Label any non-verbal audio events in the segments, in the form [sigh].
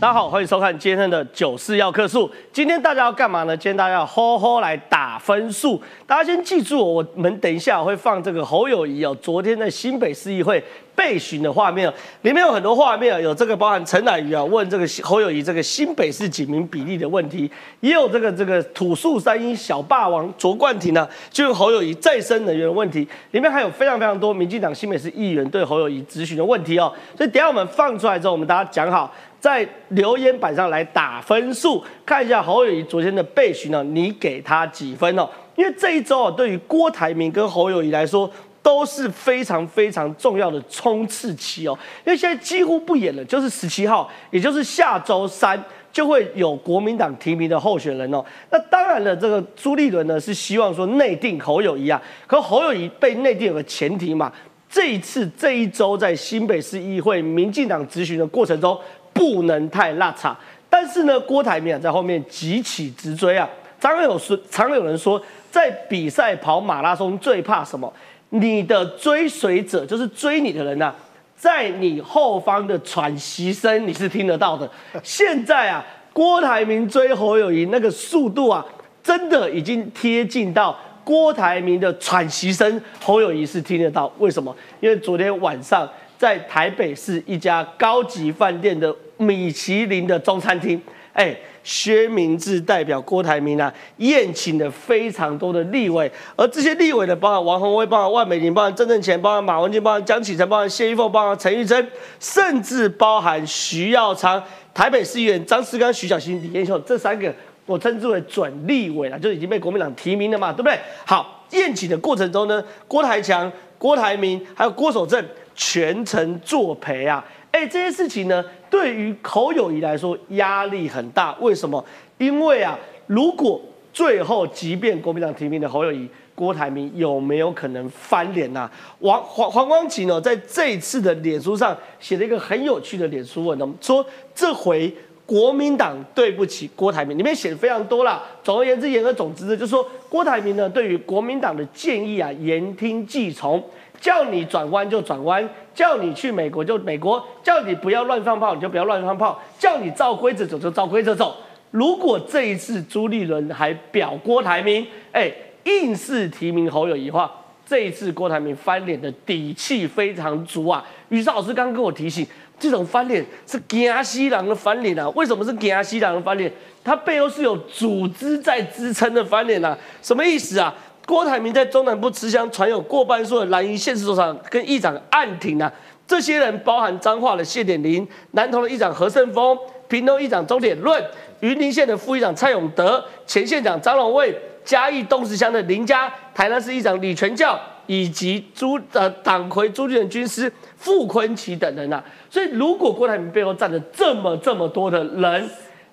大家好，欢迎收看今天的九四要客数。今天大家要干嘛呢？今天大家要吼吼来打分数。大家先记住，我们等一下会放这个侯友谊哦，昨天在新北市议会被询的画面，里面有很多画面，有这个包含陈乃瑜啊问这个侯友谊这个新北市几名比例的问题，也有这个这个土树三一小霸王卓冠廷呢，就用侯友谊再生能源的问题，里面还有非常非常多民进党新北市议员对侯友谊咨询的问题哦。所以等下我们放出来之后，我们大家讲好。在留言板上来打分数，看一下侯友谊昨天的备询呢，你给他几分哦？因为这一周啊，对于郭台铭跟侯友谊来说都是非常非常重要的冲刺期哦。因为现在几乎不演了，就是十七号，也就是下周三就会有国民党提名的候选人哦。那当然了，这个朱立伦呢是希望说内定侯友谊啊，可侯友谊被内定有个前提嘛，这一次这一周在新北市议会民进党咨询的过程中。不能太拉差，但是呢，郭台铭啊在后面急起直追啊。常有说，常有人说，在比赛跑马拉松最怕什么？你的追随者就是追你的人呐，在你后方的喘息声你是听得到的。现在啊，郭台铭追侯友谊那个速度啊，真的已经贴近到郭台铭的喘息声，侯友谊是听得到。为什么？因为昨天晚上在台北市一家高级饭店的。米其林的中餐厅，哎，薛明志代表郭台铭啊，宴请了非常多的立委，而这些立委呢，包含王宏威，包含万美玲，包含郑正乾，包含马文君，包含江启臣，包含谢依凤，包含陈玉珍，甚至包含徐耀昌、台北市议员张思刚、徐小新、李彦秀这三个，我称之为准立委了，就已经被国民党提名了嘛，对不对？好，宴请的过程中呢，郭台强、郭台铭还有郭守正全程作陪啊。哎，这些事情呢，对于侯友谊来说压力很大。为什么？因为啊，如果最后即便国民党提名的侯友谊、郭台铭有没有可能翻脸呐？王黄黄光芹呢，在这一次的脸书上写了一个很有趣的脸书文，说这回国民党对不起郭台铭，里面写的非常多啦。总而言之，言而总之呢，就是说郭台铭呢，对于国民党的建议啊，言听计从。叫你转弯就转弯，叫你去美国就美国，叫你不要乱放炮你就不要乱放炮，叫你照规则走就照规则走。如果这一次朱立伦还表郭台铭，哎，硬是提名侯友谊话，这一次郭台铭翻脸的底气非常足啊。于是老师刚刚跟我提醒，这种翻脸是惊西郎的翻脸啊。为什么是惊西郎的翻脸？他背后是有组织在支撑的翻脸啊。什么意思啊？郭台铭在中南部持枪传有过半数的蓝营县市首长跟议长暗挺啊，这些人包含彰化的谢点林、南投的议长何胜峰、屏东议长周点论、云林县的副议长蔡永德、前县长张龙卫、嘉义东石乡的林家、台南市议长李全教以及朱呃党魁朱立伦军师傅昆奇等人啊，所以如果郭台铭背后站着这么这么多的人，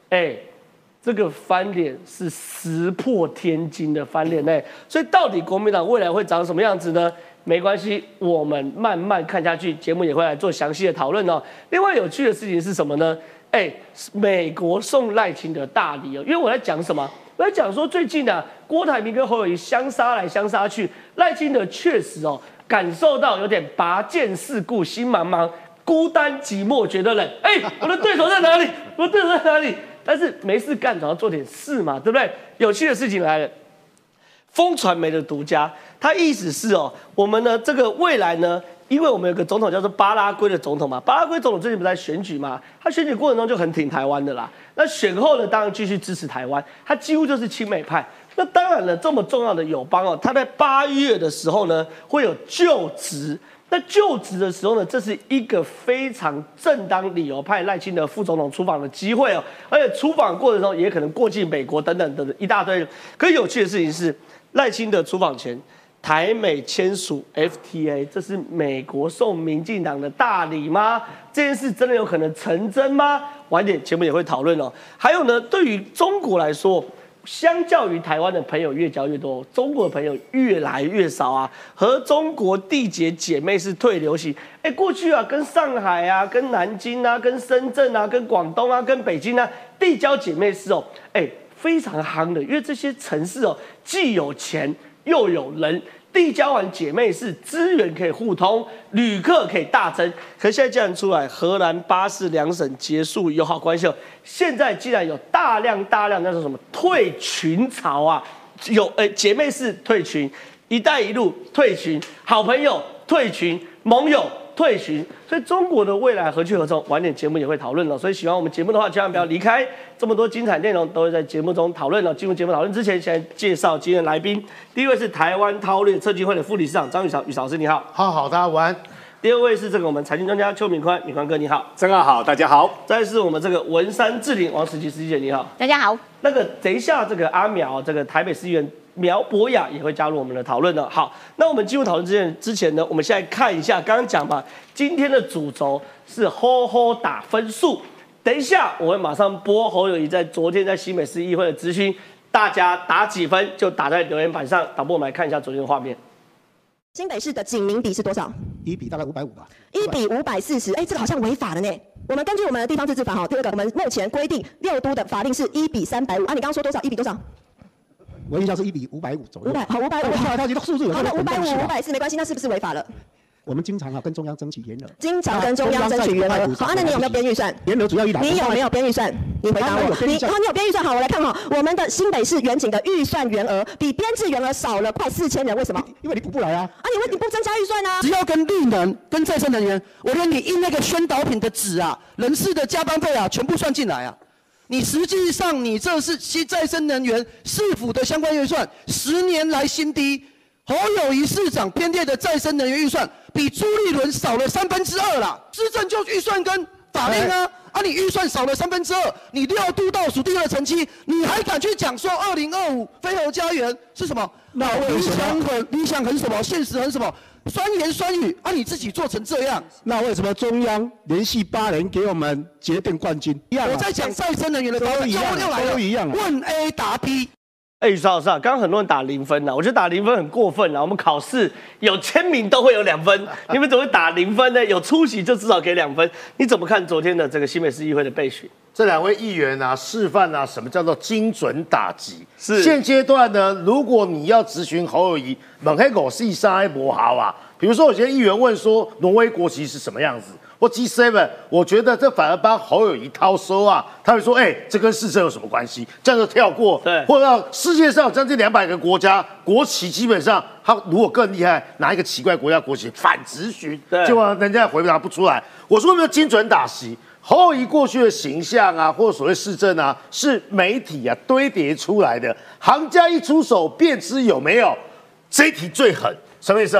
哎。这个翻脸是石破天惊的翻脸呢，所以到底国民党未来会长什么样子呢？没关系，我们慢慢看下去，节目也会来做详细的讨论哦。另外有趣的事情是什么呢？哎，美国送赖清德大礼哦，因为我在讲什么？我在讲说最近呢，郭台铭跟侯友谊相杀来相杀去，赖清德确实哦，感受到有点拔剑四顾心茫茫，孤单寂寞觉得冷。哎，我的对手在哪里？[laughs] 我的对手在哪里？但是没事干，总要做点事嘛，对不对？有趣的事情来了，风传媒的独家，他意思是哦，我们呢这个未来呢，因为我们有个总统叫做巴拉圭的总统嘛，巴拉圭总统最近不在选举嘛，他选举过程中就很挺台湾的啦。那选后呢，当然继续支持台湾，他几乎就是亲美派。[laughs] 那当然了，这么重要的友邦哦，他在八月的时候呢，会有就职。那就职的时候呢，这是一个非常正当理由派赖清德副总统出访的机会哦，而且出访过程中也可能过境美国等等等等一大堆。可有趣的事情是，赖清德出访前，台美签署 FTA，这是美国送民进党的大礼吗？这件事真的有可能成真吗？晚点节目也会讨论哦。还有呢，对于中国来说。相较于台湾的朋友越交越多，中国的朋友越来越少啊。和中国缔结姐妹是退流行。哎，过去啊，跟上海啊、跟南京啊、跟深圳啊、跟广东啊、跟北京啊缔交姐妹是哦，哎，非常夯的，因为这些城市哦，既有钱又有人，递交完姐妹是资源可以互通，旅客可以大增。可现在既然出来，荷兰、巴士两省结束友好关系了，现在既然有大量大量那种什么退群潮啊，有诶姐妹是退群，一带一路退群，好朋友退群，盟友。退群，所以中国的未来何去何从？晚点节目也会讨论了。所以喜欢我们节目的话，千万不要离开。这么多精彩内容都会在节目中讨论了。进入节目讨论之前，先介绍今天的来宾。第一位是台湾韬略策进会的副理事长张宇潮，宇老师你好。好好，大家晚安。第二位是这个我们财经专家邱敏宽，敏宽哥你好。真好，大家好。再是我们这个文山智林王石琪师姐你好。大家好。那个等一下，这个阿苗，这个台北市议员。苗博雅也会加入我们的讨论的。好，那我们进入讨论之前，之前呢，我们现在看一下，刚刚讲嘛，今天的主轴是吼吼打分数。等一下，我会马上播侯友谊在昨天在新北市议会的咨询，大家打几分就打在留言板上。导播，我们来看一下昨天的画面。新北市的警民比是多少？一比大概五百五吧。一比五百四十，哎，这个好像违法了呢。我们根据我们的地方自治法哈，第二个，我们目前规定六都的法令是一比三百五啊。你刚刚说多少？一比多少？我印象是一比五百五左右。五百好，五百五。好，他这个数字有好的，五百五、五百四没关系，那是不是违法了？我们经常啊跟中央争取原额。经常跟中央争取原额。好，那你有没有编预算？员额主要一来。你有没有编预算？你回答我。你好，你有编预算？好，我来看哈，我们的新北市远景的预算原额比编制原额少了快四千人，为什么？因为你补不来啊。啊，你为你不增加预算呢？只要跟绿能、跟再生能源，我连你印那个宣导品的纸啊、人事的加班费啊，全部算进来啊。你实际上，你这是新再生能源市府的相关预算，十年来新低。侯友谊市长编列的再生能源预算，比朱立伦少了三分之二啦。施政就预算跟法令啊，啊，你预算少了三分之二，你六度倒数第二成绩，你还敢去讲说二零二五飞鸿家园是什么？那理想很理想很什么？现实很什么？酸言酸语啊！你自己做成这样，那为什么中央连续八年给我们决定冠军？我在讲再生能源的时候，都一样，都一样。问 A 答 B。哎，邵老师啊，刚刚很多人打零分呢，我觉得打零分很过分啊。我们考试有签名都会有两分，你们怎么会打零分呢？有出席就至少给两分。你怎么看昨天的这个新北市议会的备选？这两位议员啊，示范啊，什么叫做精准打击？是现阶段呢，如果你要咨询侯友谊，猛黑狗是沙博豪啊。比如说，有些议员问说，挪威国旗是什么样子？或 G7，我觉得这反而帮侯友谊掏收啊。他会说，哎，这跟市政有什么关系？这样就跳过。对，或者世界上将近两百个国家国旗，基本上他如果更厉害，拿一个奇怪国家国旗反直询，对，结果人家回答不出来。我说有没有精准打击？侯友谊过去的形象啊，或者所谓市政啊，是媒体啊堆叠出来的。行家一出手便知有没有。这一题最狠，什么意思？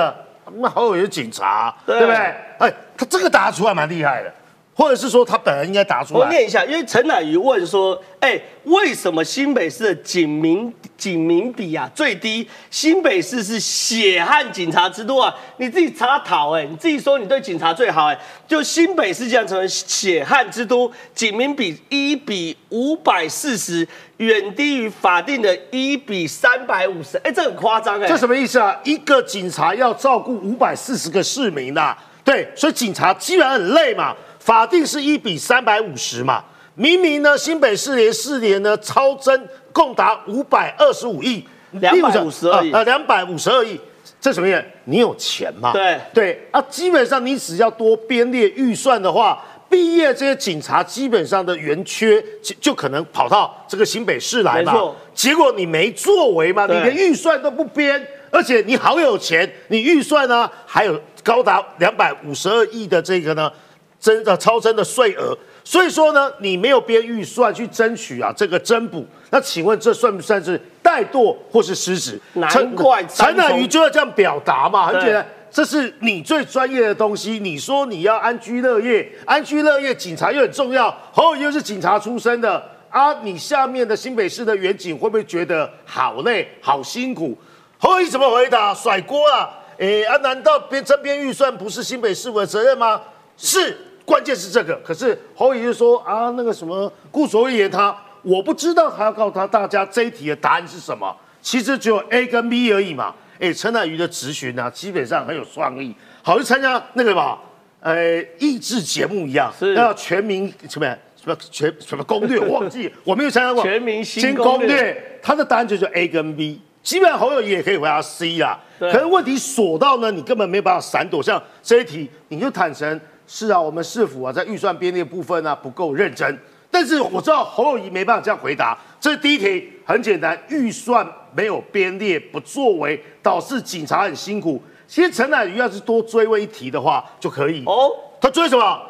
那侯友谊是警察，对不对？哎，他这个答出来蛮厉害的。或者是说他本人应该答出来。我念一下，因为陈乃瑜问说：“哎，为什么新北市的警民警民比啊最低？新北市是血汗警察之都啊！你自己查讨哎，你自己说你对警察最好哎，就新北市这样成为血汗之都，警民比一比五百四十，远低于法定的一比三百五十。哎，这很夸张哎，这什么意思啊？一个警察要照顾五百四十个市民呐，对，所以警察基本上很累嘛。”法定是一比三百五十嘛，明明呢，新北市连四年呢超增共达五百二十五亿，两百五十二亿，呃，两百五十二亿，这什么意思？你有钱嘛？对对啊，基本上你只要多编列预算的话，毕业这些警察基本上的圆缺就就可能跑到这个新北市来嘛。结果你没作为嘛，你连预算都不编，而且你好有钱，你预算呢还有高达两百五十二亿的这个呢。增的超增的税额，所以说呢，你没有编预算去争取啊这个增补，那请问这算不算是怠惰或是失职？难怪陈乃瑜就要这样表达嘛，很简单，这是你最专业的东西。你说你要安居乐业，安居乐业，警察又很重要，侯友又是警察出身的啊，你下面的新北市的远景会不会觉得好累、好辛苦？侯友怎么回答？甩锅啊？哎啊，难道编增编预算不是新北市府的责任吗？是。关键是这个，可是侯友就说啊，那个什么顾所谓言他，我不知道，他要告诉他大家这一题的答案是什么？其实只有 A 跟 B 而已嘛。哎，陈乃瑜的质询呢，基本上很有创意，好像参加那个嘛，呃，益智节目一样，要全民什么什么全什么攻略，忘记我没有参加过全民新攻略，他的答案就是 A 跟 B，基本上侯友也可以回答 C 啦。对可是问题锁到呢，你根本没有办法闪躲。像这一题，你就坦诚是啊，我们市府啊在预算编列部分呢、不够认真。但是我知道侯友谊没办法这样回答。这是第一题，很简单，预算没有编列不作为，导致警察很辛苦。其实陈乃瑜要是多追问一题的话就可以。哦，他追什么？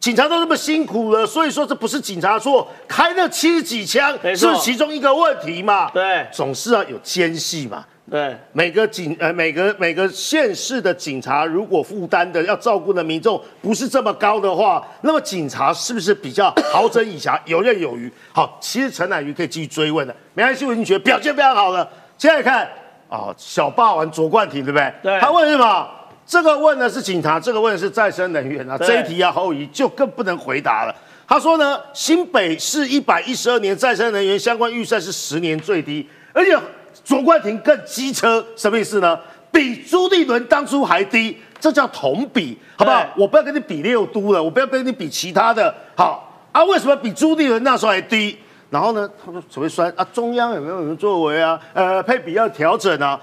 警察都那么辛苦了，所以说这不是警察错，开了七十几枪是其中一个问题嘛？对总是要有间隙嘛。对，每个警呃每个每个县市的警察，如果负担的要照顾的民众不是这么高的话，那么警察是不是比较豪整以暇、游刃有余？好，其实陈乃瑜可以继续追问的，没关系，我已经觉得表现非常好了。现在看哦，小霸王卓冠廷对不对？对他问什么？这个问的是警察，这个问的是再生能源啊。对这一题啊，侯友宜就更不能回答了。他说呢，新北市一百一十二年再生能源相关预算是十年最低，而且卓冠廷更机车，什么意思呢？比朱立伦当初还低，这叫同比，好不好？我不要跟你比六都了，我不要跟你比其他的，好啊？为什么比朱立伦那时候还低？然后呢，他说所谓酸啊，中央有没有什么作为啊？呃，配比要调整啊？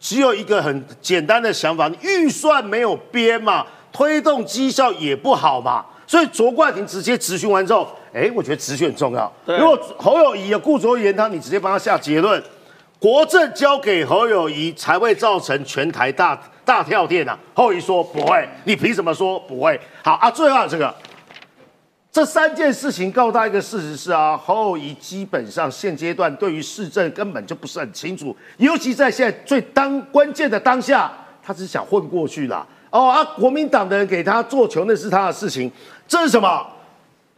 只有一个很简单的想法，你预算没有编嘛，推动绩效也不好嘛，所以卓冠廷直接质询完之后，哎，我觉得质询很重要。如果侯友谊有顾左右言他，你直接帮他下结论，国政交给侯友谊才会造成全台大大跳电啊。侯友谊说不会，你凭什么说不会？好啊，最后这个。这三件事情告诉大家一个事实是啊，侯友谊基本上现阶段对于市政根本就不是很清楚，尤其在现在最当关键的当下，他只想混过去啦。哦啊，国民党的人给他做球那是他的事情，这是什么？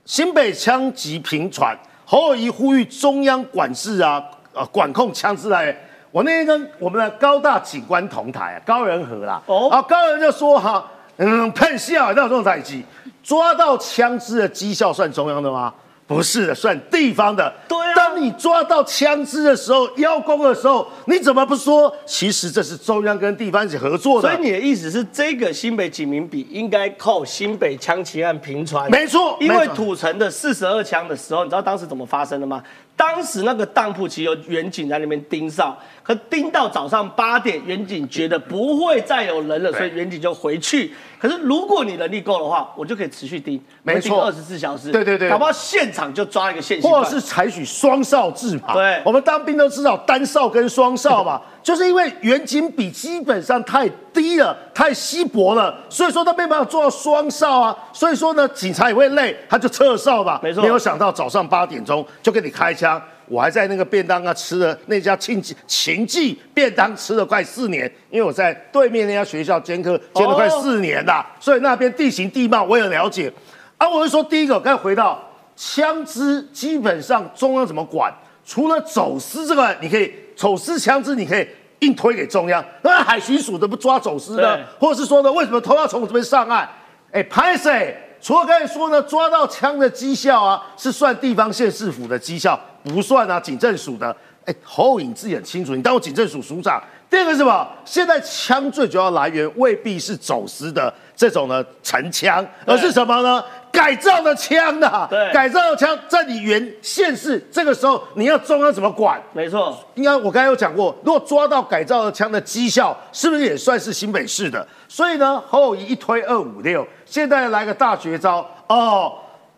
新北枪击频传，侯友谊呼吁中央管制啊，呃，管控枪支来源。我那天跟我们的高大警官同台啊，高仁和啦，哦啊，高仁就说哈，嗯，喷笑，那种代机，抓到枪支的绩效算中央的吗？不是的，算地方的。对啊当你抓到枪支的时候，邀功的时候，你怎么不说？其实这是中央跟地方一起合作的。所以你的意思是，这个新北警民比应该靠新北枪击案平传？没错因为土城的四十二枪的时候，你知道当时怎么发生的吗？当时那个当铺其实有远警在那边盯哨，可盯到早上八点，远警觉得不会再有人了，所以远警就回去。可是如果你能力够的话，我就可以持续盯，没错二十四小时。对对对搞不好现场就抓一个现行。或者是采取双哨制嘛。对我们当兵都知道单哨跟双哨嘛，就是因为远景比基本上太低了，太稀薄了，所以说他没办法做到双哨啊。所以说呢，警察也会累，他就撤哨吧。没错没有想到早上八点钟就给你开枪。我还在那个便当啊吃了那家庆记秦记便当吃了快四年，因为我在对面那家学校兼课兼了快哦四年啦，所以那边地形地貌我也了解。啊，我就说第一个，刚才回到枪支，基本上中央怎么管？除了走私这个，你可以走私枪支，你可以硬推给中央。那海巡署的不抓走私呢？或者是说呢，为什么偷要从我这边上岸？哎，拍谁？除了刚才说呢，抓到枪的绩效啊，是算地方县市府的绩效，不算啊警政署的。哎，侯颖自己很清楚，你当过警政署署长。第二个是什么？现在枪最主要来源未必是走私的这种呢沉枪，而是什么呢？改造的枪的，对改造的枪在你原县市，这个时候你要中央怎么管？没错，应该我刚才有讲过，如果抓到改造的枪的绩效，是不是也算是新北市的？所以呢，侯友谊一推二五六，现在来个大绝招哦，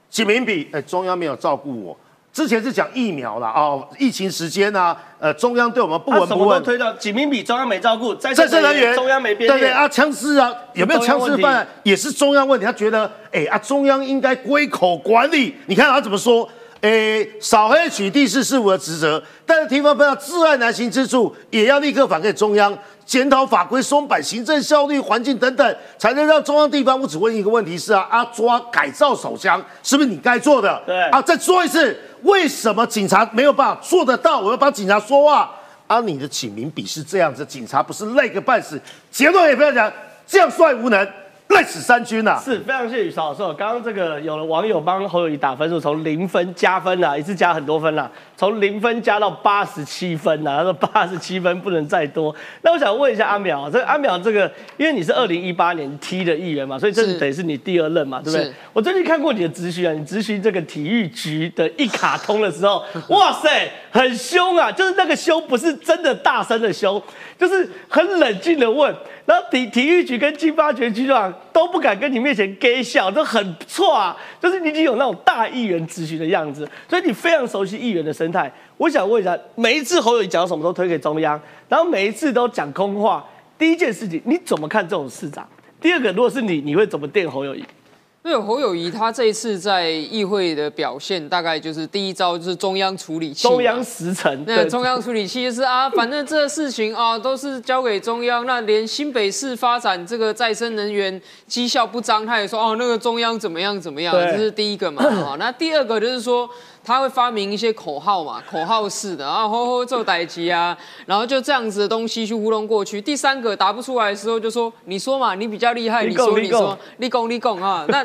几名比，哎，中央没有照顾我。之前是讲疫苗啦，哦，疫情时间啊，呃，中央对我们不闻不问，推到警民比中央没照顾，再再生能源，中央没编对对啊，枪支啊，有没有枪支犯也是中央问题。他觉得，哎啊，中央应该归口管理。你看他怎么说？哎，扫黑取缔是事务的职责，但是地方分到自爱难行之处，也要立刻反馈中央，检讨法规松绑、行政效率、环境等等，才能让中央地方。我只问一个问题是啊，啊，抓改造手枪是不是你该做的？对啊，再说一次，为什么警察没有办法做得到？我要帮警察说话。啊，你的起名比是这样子，警察不是累个半死，结论也不要讲，这样帅无能，累死三军呐！是非常谢谢宇超老师。刚刚这个有了网友帮侯友谊打分数，从零分加分啊，一次加很多分啦，从零分加到八十七分呐，他说八十七分不能再多。那我想问一下阿淼，这个阿淼这个，因为你是二零一八年踢的议员嘛，所以这是等于是你第二任嘛，对不对？我最近看过你的咨询啊，你咨询这个体育局的一卡通的时候，[laughs] 哇塞，很凶啊，就是那个凶不是真的大声的凶，就是很冷静的问。然后体体育局跟金发局局长都不敢跟你面前给笑，都很错啊，就是你已经有那种大议员咨询的样子，所以你非常熟悉议员的生态。我想问一下，每一次侯友谊讲什么都推给中央，然后每一次都讲空话，第一件事情你怎么看这种市长？第二个，如果是你，你会怎么电侯友谊？因为侯友谊他这一次在议会的表现，大概就是第一招就是中央处理器，中央十成，那中央处理器就是啊，反正这事情啊都是交给中央，那连新北市发展这个再生能源绩效不彰，他也说哦那个中央怎么样怎么样，这是第一个嘛啊，那第二个就是说。他会发明一些口号嘛，口号式的，然后吼吼做歹机啊，然后就这样子的东西去糊弄过去。第三个答不出来的时候，就说你说嘛，你比较厉害，你说你说，立功立功啊。那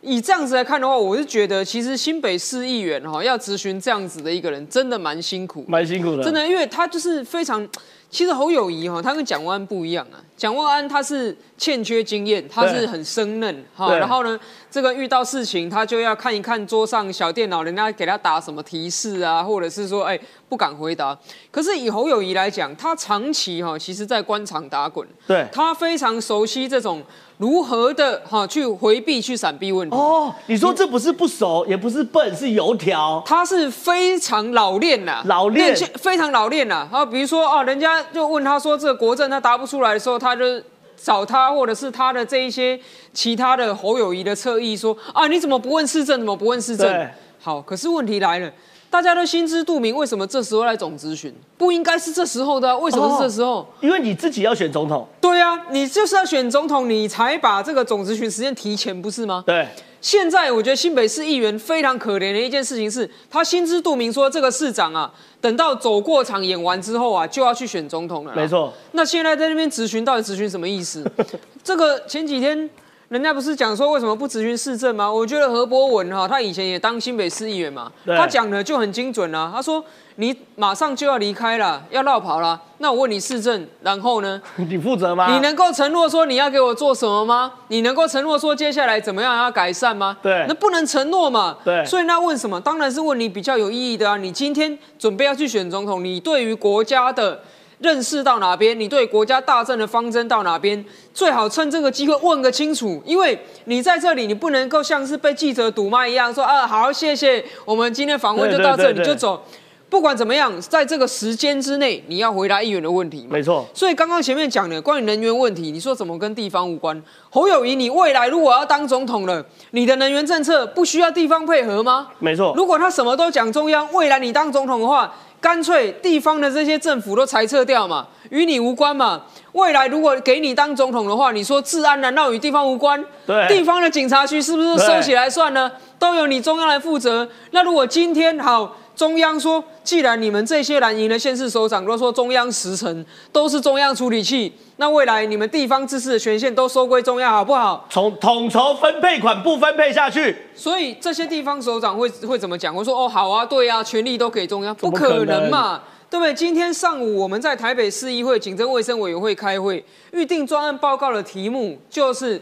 以这样子来看的话，我是觉得其实新北市议员哈要咨询这样子的一个人，真的蛮辛苦，蛮辛苦的，真的，因为他就是非常。其实侯友谊哈，他跟蒋万安不一样啊。蒋万安他是欠缺经验，他是很生嫩哈。然后呢，这个遇到事情他就要看一看桌上小电脑，人家给他打什么提示啊，或者是说哎不敢回答。可是以侯友谊来讲，他长期哈，其实在官场打滚，对，他非常熟悉这种。如何的哈去回避、去闪避问题？哦，你说这不是不熟，也不是笨，是油条。他是非常老练呐，老练，非常老练呐。啊，比如说啊，人家就问他说这个国政他答不出来的时候，他就找他或者是他的这一些其他的侯友谊的侧翼说啊，你怎么不问市政？怎么不问市政？好，可是问题来了。大家都心知肚明，为什么这时候来总咨询？不应该是这时候的，为什么是这时候？因为你自己要选总统。对啊，你就是要选总统，你才把这个总咨询时间提前，不是吗？对。现在我觉得新北市议员非常可怜的一件事情是，他心知肚明说这个市长啊，等到走过场演完之后啊，就要去选总统了。没错。那现在在那边咨询，到底咨询什么意思？这个前几天。人家不是讲说为什么不咨询市政吗？我觉得何博文哈，他以前也当新北市议员嘛，他讲的就很精准啊。他说你马上就要离开了，要绕跑了。那我问你市政，然后呢？[laughs] 你负责吗？你能够承诺说你要给我做什么吗？你能够承诺说接下来怎么样要改善吗？对，那不能承诺嘛。对，所以那问什么？当然是问你比较有意义的啊。你今天准备要去选总统，你对于国家的。认识到哪边，你对国家大政的方针到哪边，最好趁这个机会问个清楚。因为你在这里，你不能够像是被记者堵麦一样说啊，好，谢谢，我们今天访问就到这里就走。不管怎么样，在这个时间之内，你要回答议员的问题。没错。所以刚刚前面讲的关于能源问题，你说怎么跟地方无关？侯友谊，你未来如果要当总统了，你的能源政策不需要地方配合吗？没错。如果他什么都讲中央，未来你当总统的话。干脆地方的这些政府都裁撤掉嘛，与你无关嘛。未来如果给你当总统的话，你说治安难道与地方无关？对，地方的警察局是不是收起来算呢？都由你中央来负责。那如果今天好。中央说，既然你们这些蓝营的县市首长都说中央十成都是中央处理器，那未来你们地方自治的权限都收归中央，好不好？从统筹分配款不分配下去，所以这些地方首长会会怎么讲？我说哦，好啊，对啊，权力都给中央，不可能嘛，对不对？今天上午我们在台北市议会警政卫生委员会开会，预定专案报告的题目就是。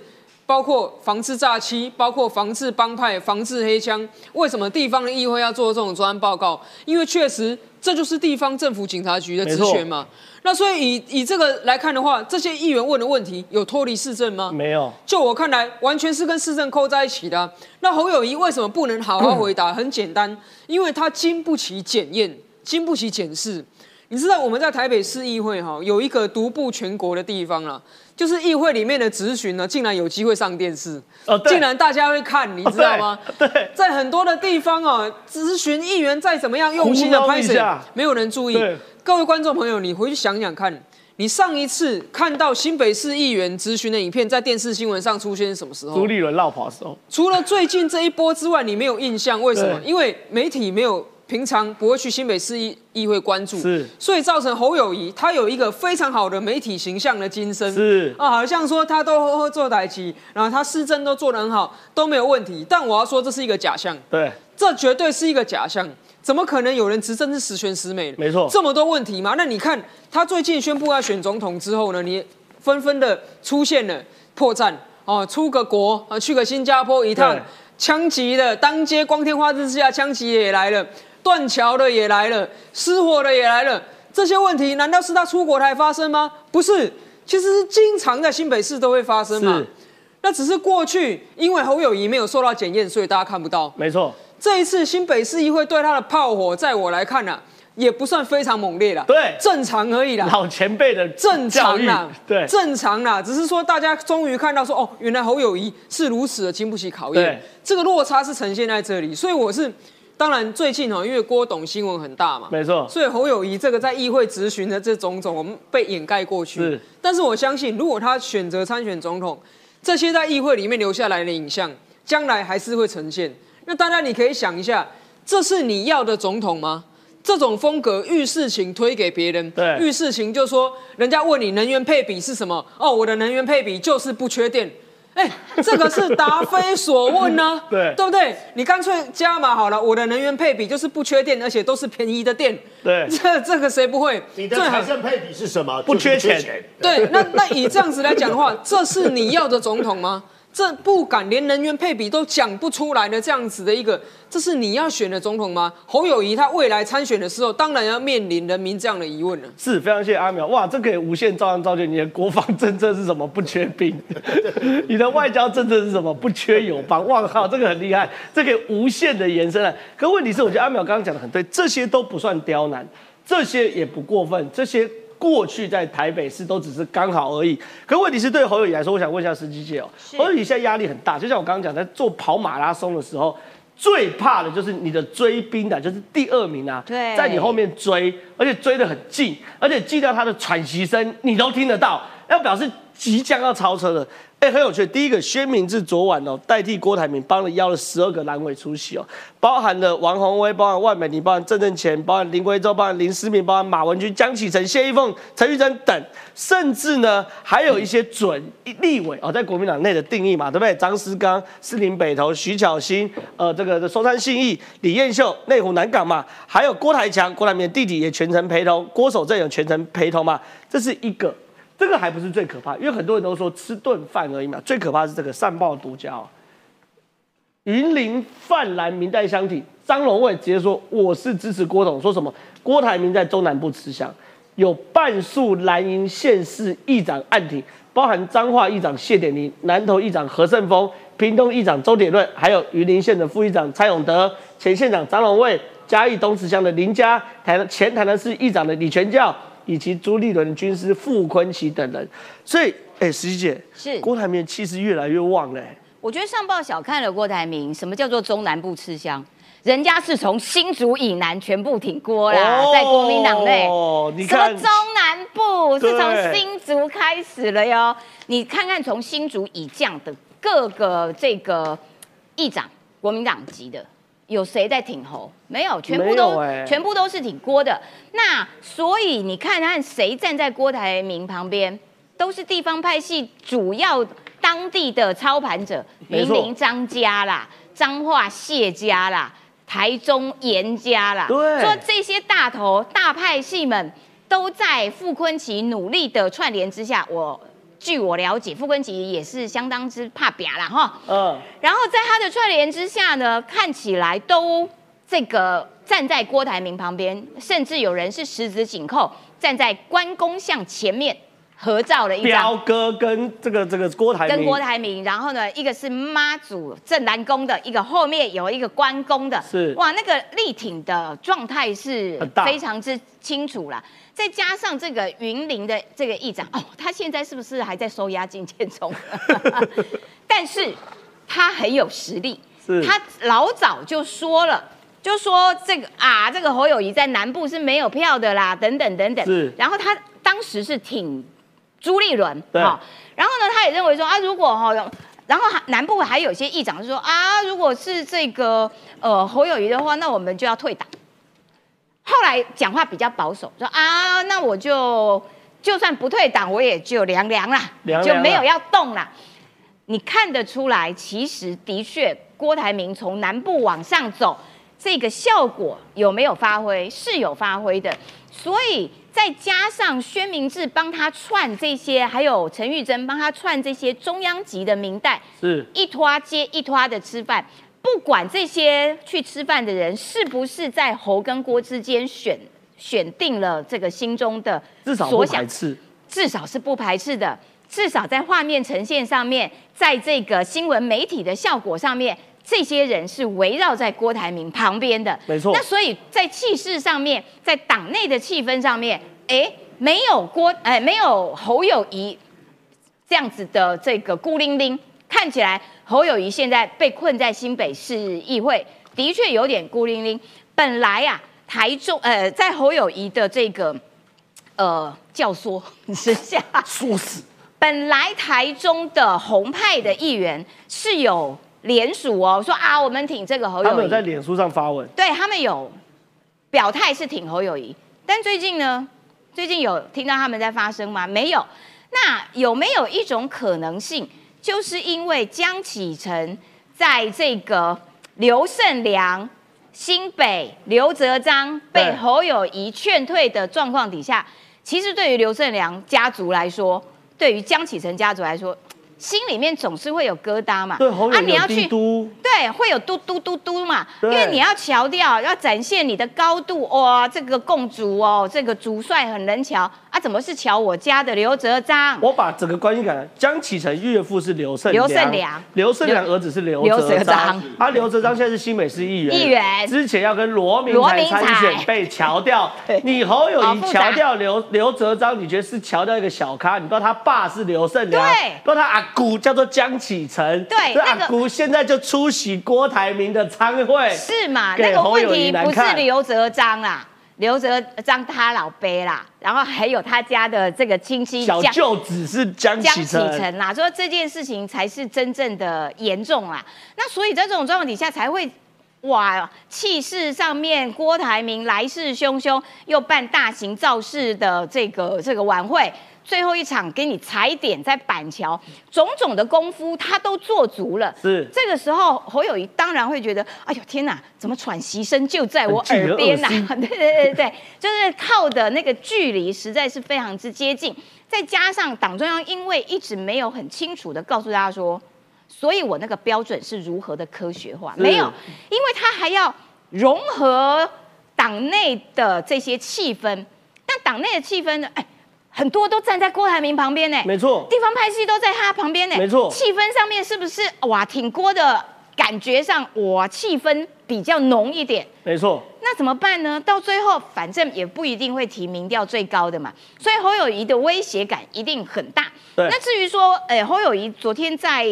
包括防治诈欺，包括防治帮派、防治黑枪。为什么地方的议会要做这种专案报告？因为确实这就是地方政府警察局的职权嘛。那所以以以这个来看的话，这些议员问的问题有脱离市政吗？没有。就我看来，完全是跟市政扣在一起的。那侯友谊为什么不能好好回答？[clears throat] 很简单，因为他经不起检验，经不起检视。你知道我们在台北市议会哈有一个独步全国的地方了。就是议会里面的质询呢，竟然有机会上电视，哦，竟然大家会看，你知道吗？[laughs] 对，在很多的地方哦，质询议员再怎么样用心的拍摄，没有人注意。各位观众朋友，你回去想想看，你上一次看到新北市议员质询的影片在电视新闻上出现是什么时候？朱立伦绕跑的时候。除了最近这一波之外，你没有印象？为什么？因为媒体没有平常不会去新北市议议会关注，是所以造成侯友谊他有一个非常好的媒体形象的今生，是啊，好像说他都会做台旗，然后他施政都做得很好，都没有问题。但我要说这是一个假象，对，这绝对是一个假象。怎么可能有人执政是十全十美？没错这么多问题嘛？那你看他最近宣布要选总统之后呢，你纷纷的出现了破绽哦，出个国啊，去个新加坡一趟对，枪击的当街光天化日之下枪击也来了，断桥的也来了，失火的也来了，这些问题难道是他出国才发生吗？不是，其实是经常在新北市都会发生嘛是。那只是过去因为侯友谊没有受到检验，所以大家看不到。没错，这一次新北市议会对他的炮火，在我来看呢、啊，也不算非常猛烈啦，对正常而已啦。老前辈的正常啦，对，正常啦，只是说大家终于看到说，哦，原来侯友谊是如此的经不起考验，这个落差是呈现在这里，所以我是，当然最近哦，因为郭董新闻很大嘛，没错，所以侯友谊这个在议会质询的这种种，我们被掩盖过去。是，但是我相信，如果他选择参选总统，这些在议会里面留下来的影像，将来还是会呈现。那大家你可以想一下，这是你要的总统吗？这种风格遇事情推给别人，对遇事情就说人家问你能源配比是什么？哦，我的能源配比就是不缺电。哎，这个是答非所问呢、[laughs] 对对不对？你干脆加码好了，我的能源配比就是不缺电，而且都是便宜的电。对 [laughs] 这这个谁不会？你好财政配比是什么？不缺钱对，那那以这样子来讲的话，这是你要的总统吗？这不敢连人员配比都讲不出来的这样子的一个，这是你要选的总统吗？侯友谊他未来参选的时候，当然要面临人民这样的疑问了。是非常谢谢阿苗，哇，这可以无限照样造就你的国防政策是什么？不缺兵，[laughs] 你的外交政策是什么？不缺友邦，哇靠，这个很厉害，这可以无限的延伸了。可问题是，我觉得阿苗刚刚讲的很对，这些都不算刁难，这些也不过分，这些。过去在台北市都只是刚好而已，可问题是对侯友宜来说，我想问一下司机姐哦，侯友宜现在压力很大，就像我刚刚讲，在做跑马拉松的时候，最怕的就是你的追兵的，就是第二名啊，对。在你后面追，而且追得很近，而且近到他的喘息声你都听得到，要表示即将要超车了。哎，很有趣。第一个，薛明志昨晚哦代替郭台铭帮了邀了十二个蓝委出席哦，包含了王宏威，包含万美玲，包含郑正乾，包含林圭洲，包含林思明，包含马文君、江启臣、谢依凤、陈玉珍等，甚至呢还有一些准立委哦，在国民党内的定义嘛，对不对？张思刚、士林北投、徐巧芯，呃，这个松山信义、李彦秀、内湖南港嘛，还有郭台强，郭台铭的弟弟也全程陪同，郭守正也全程陪同嘛，这是一个。这个还不是最可怕，因为很多人都说吃顿饭而已嘛，最可怕是这个善报独家哦。云林泛蓝明代相体，张荣卫直接说我是支持郭董，说什么郭台铭在中南部吃香，有半数蓝营县市议长暗挺，包含彰化议长谢点林、南投议长何胜峰、屏东议长周点论，还有云林县的副议长蔡永德、前县长张荣卫、嘉义东池乡的林家、台前台南市议长的李全教。以及朱立伦军师傅昆奇等人，所以，哎、石姐是郭台铭气势越来越旺嘞、我觉得上报小看了郭台铭，什么叫做中南部吃香？人家是从新竹以南全部挺郭啦，哦在国民党内。你什么中南部是从新竹开始了哟？你看看从新竹以降的各个这个议长，国民党籍的，有谁在挺侯？没有，全部都、欸全部都是挺郭的。那所以你看看谁站在郭台铭旁边，都是地方派系主要当地的操盘者，云林张家啦，彰化谢家啦，台中严家啦，对说这些大头大派系们都在傅昆奇努力的串联之下，我据我了解，傅昆奇也是相当之怕扁啦哈。嗯，然后在他的串联之下呢，看起来都这个站在郭台铭旁边，甚至有人是十指紧扣，站在关公像前面合照了一张。彪哥跟这个这个郭台铭，跟郭台铭，然后呢，一个是妈祖正南宫的，一个后面有一个关公的，是哇，那个力挺的状态是非常之清楚啦。再加上这个云林的这个议长，哦，他现在是不是还在收押金监中？[laughs] 但是他很有实力，是他老早就说了。就说这个啊，这个侯友谊在南部是没有票的啦，等等等等。是然后他当时是挺朱立伦，对哈然后呢，他也认为说啊，如果哈，然后还南部还有些议长是说啊，如果是这个呃侯友谊的话，那我们就要退党。来讲话比较保守，说啊，那我就就算不退党，我也就凉凉啦，凉凉就没有要动啦。你看得出来，其实的确，郭台铭从南部往上走，这个效果有没有发挥？是有发挥的。所以再加上薛明志帮他串这些，还有陈玉珍帮他串这些中央级的名代，是一拖接一拖的吃饭。不管这些去吃饭的人是不是在侯跟郭之间选选定了这个心中的至少不所想排，斥。至少是不排斥的，至少在画面呈现上面，在这个新闻媒体的效果上面，这些人是围绕在郭台铭旁边的。没错那所以在气势上面，在党内的气氛上面，哎，没有郭，哎，没有侯友谊这样子的这个孤零零，看起来侯友谊现在被困在新北市议会，的确有点孤零零。本来啊，台中呃，在侯友谊的这个呃教唆之下，说死，本来台中的红派的议员是有联署哦，说啊，我们挺这个侯友谊他们有在，脸书上发文，对他们有表态是挺侯友谊，但最近呢，最近有听到他们在发声吗？没有。那有没有一种可能性，就是因为江启臣在这个刘胜良、新北刘泽章被侯友谊劝退的状况底下，其实对于刘胜良家族来说，对于江启臣家族来说，心里面总是会有疙瘩嘛。对侯友啊，你有要去帝都，对，会有嘟嘟嘟嘟嘛，因对为你要调调，要展现你的高度。哇，这个共主哦，这个主帅很能瞧。啊，怎么是瞧我家的刘哲章？我把整个关系改，江启臣岳父是刘胜刘胜良。刘胜良儿子是刘刘哲哲章章，啊，刘哲章现在是新北市议员，议员之前要跟罗明才罗明才。参选被调掉，[laughs] 你侯友谊好复杂。调掉刘刘哲章，你觉得是调掉一个小咖？你不知道他爸是刘胜良，对。不知道他阿姑叫做江启臣，这对那个阿姑现在就出席郭台铭的参会，是嘛？那个问题不是刘哲章啦，刘哲章他老爹啦，然后还有他家的这个亲戚江小舅子是江江启启臣，臣啦，说这件事情才是真正的严重啦。那所以在这种状况底下才会。哇，气势上面，郭台铭来势汹汹，又办大型造势的这个这个晚会，最后一场给你踩点在板桥，种种的功夫他都做足了。是。这个时候，侯友谊当然会觉得，哎呦天哪，怎么喘息声就在我耳边呐、[laughs] 对对对对，就是靠的那个距离实在是非常之接近，再加上党中央因为一直没有很清楚的告诉大家说，所以我那个标准是如何的科学化，是。没有，因为他还要融合党内的这些气氛，但党内的气氛呢，哎，很多都站在郭台铭旁边呢，没错，地方派系都在他旁边呢，没错。气氛上面是不是哇挺郭的感觉上，哇气氛比较浓一点。没错，那怎么办呢？到最后，反正也不一定会提名调最高的嘛，所以侯友谊的威胁感一定很大。对。那至于说，哎，侯友谊昨天在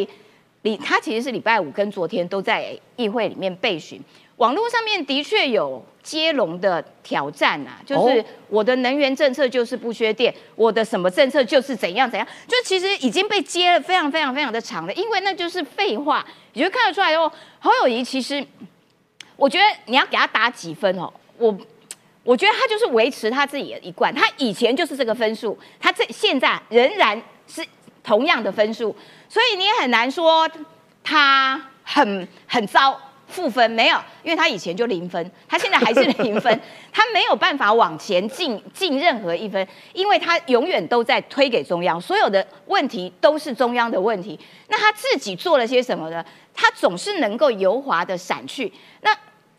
礼，他其实是礼拜五跟昨天都在议会里面备询，网络上面的确有接龙的挑战啊，就是哦我的能源政策就是不缺电，我的什么政策就是怎样怎样，就其实已经被接了非常非常非常的长了，因为那就是废话，你就看得出来哦，侯友谊其实。我觉得你要给他打几分哦，我我觉得他就是维持他自己的一贯，他以前就是这个分数，他这现在仍然是同样的分数，所以你也很难说他很很糟。负分没有，因为他以前就零分，他现在还是零分，[laughs] 他没有办法往前进进任何一分，因为他永远都在推给中央，所有的问题都是中央的问题。那他自己做了些什么呢？他总是能够油滑的闪去。那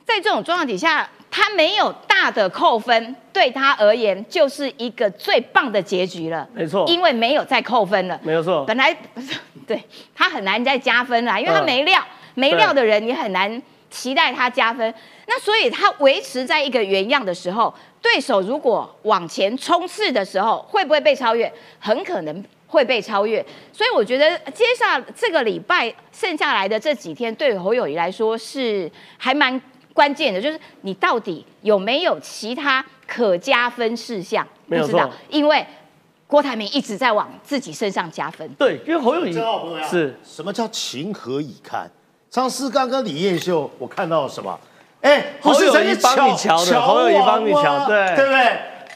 在这种状况底下，他没有大的扣分，对他而言就是一个最棒的结局了。没错因为没有再扣分了。没有错，本来不是 [laughs] 对他很难再加分了，因为他嗯没料，没料的人你很难期待他加分。那所以他维持在一个原样的时候，对手如果往前冲刺的时候，会不会被超越？很可能会被超越。所以我觉得接下这个礼拜剩下来的这几天，对侯友谊来说是还蛮关键的，就是你到底有没有其他可加分事项？没有不知道错，因为郭台铭一直在往自己身上加分。对，因为侯友谊郑浩朋友是什么叫情何以堪？张思刚跟李彦秀，我看到了什么？哎，不是才是帮你瞧的，侯友谊帮你瞧，对对不对？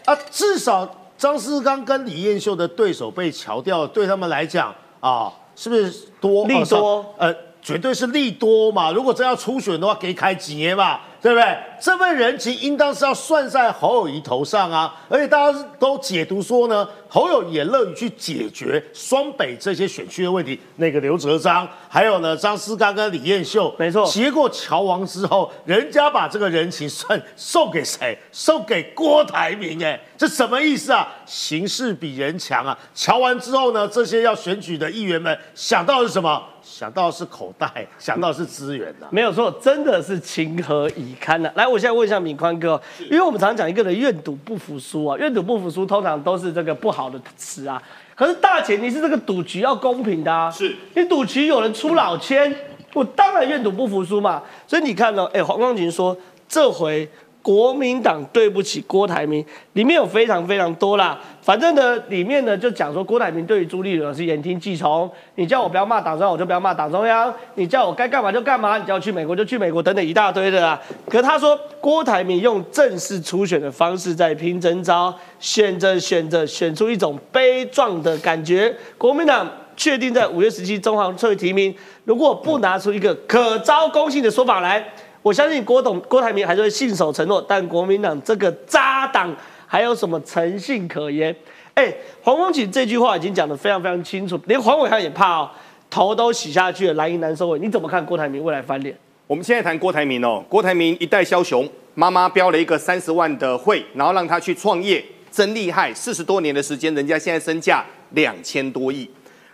啊，至少张思刚跟李彦秀的对手被瞧掉，对他们来讲啊，是不是多利多？呃，绝对是利多嘛。如果真要初选的话，给开几年嘛，对不对？这份人情应当是要算在侯友谊头上啊。而且大家都解读说呢，侯友也乐于去解决双北这些选区的问题。那个刘哲章，还有呢张思刚跟李彦秀，没错。结果乔王之后，人家把这个人情算送给谁？送给郭台铭？哎，这什么意思啊？形势比人强啊！乔完之后呢，这些要选举的议员们想到是什么？想到是口袋，[laughs] 想到是资源呐，没有错，真的是情何以堪呢？来，我现在问一下敏宽哥，因为我们常常讲一个人愿赌不服输啊，愿赌不服输通常都是这个不好的词啊。可是大前提是这个赌局要公平的啊，是你赌局有人出老千，我当然愿赌不服输嘛。所以你看呢，哎，黄光琴说这回。国民党对不起郭台铭，里面有非常非常多啦。反正呢，里面呢就讲说郭台铭对于朱立伦是言听计从。你叫我不要骂党中央，我就不要骂党中央；你叫我该干嘛就干嘛，你叫我去美国就去美国，等等一大堆的啦。可他说郭台铭用正式初选的方式在拼征招，选着选着选出一种悲壮的感觉。国民党确定在五月十七中华会提名，如果不拿出一个可招公信的说法来。我相信郭董郭台铭还是会信守承诺，但国民党这个渣党还有什么诚信可言？哎，黄光启这句话已经讲得非常非常清楚，连黄伟汉也怕哦，头都洗下去了，蓝营难收尾。你怎么看郭台铭未来翻脸？我们现在谈郭台铭哦，郭台铭一代枭雄，妈妈标了一个三十万的会，然后让他去创业，真厉害！四十多年的时间，人家现在身价两千多亿。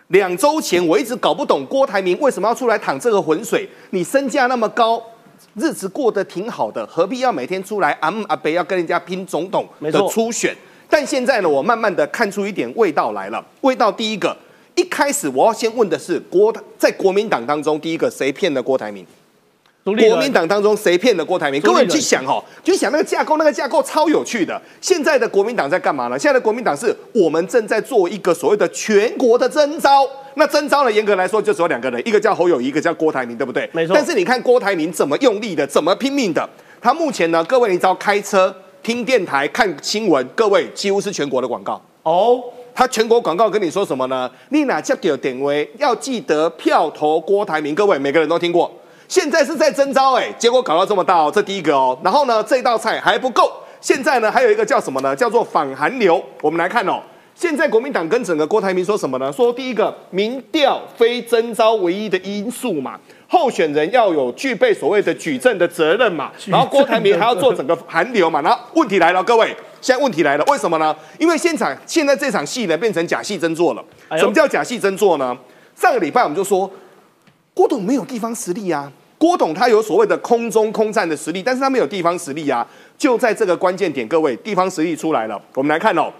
两周前我一直搞不懂郭台铭为什么要出来淌这个浑水，你身价那么高。日子过得挺好的，何必要每天出来阿姆阿北要跟人家拼总统的初选？但现在呢，我慢慢的看出一点味道来了。味道第一个，一开始我要先问的是国在国民党当中，第一个谁骗了郭台铭？国民党当中谁骗了郭台铭？各位去想哦，就想那个架构，那个架构超有趣的。现在的国民党在干嘛呢？现在的国民党是我们正在做一个所谓的全国的征召。那征召呢？严格来说，就只有两个人，一个叫侯友谊，一个叫郭台铭，对不对？没错。但是你看郭台铭怎么用力的，怎么拼命的。他目前呢，各位，你只要开车、听电台、看新闻，各位几乎是全国的广告哦。他全国广告跟你说什么呢？你哪叫给点位？要记得票投郭台铭。各位每个人都听过。现在是在征招，哎，结果搞到这么大哦，这第一个哦。然后呢，这道菜还不够，现在呢还有一个叫什么呢？叫做反韩流。我们来看哦。现在国民党跟整个郭台铭说什么呢？说第一个民调非征招唯一的因素嘛，候选人要有具备所谓的举证的责任嘛，然后郭台铭还要做整个韩流嘛。然后问题来了，各位，现在问题来了，为什么呢？因为现场现在这场戏呢变成假戏真做了。什么叫假戏真做呢？上个礼拜我们就说郭董没有地方实力啊，郭董他有所谓的空中空战的实力，但是他没有地方实力啊。就在这个关键点，各位地方实力出来了，我们来看哦。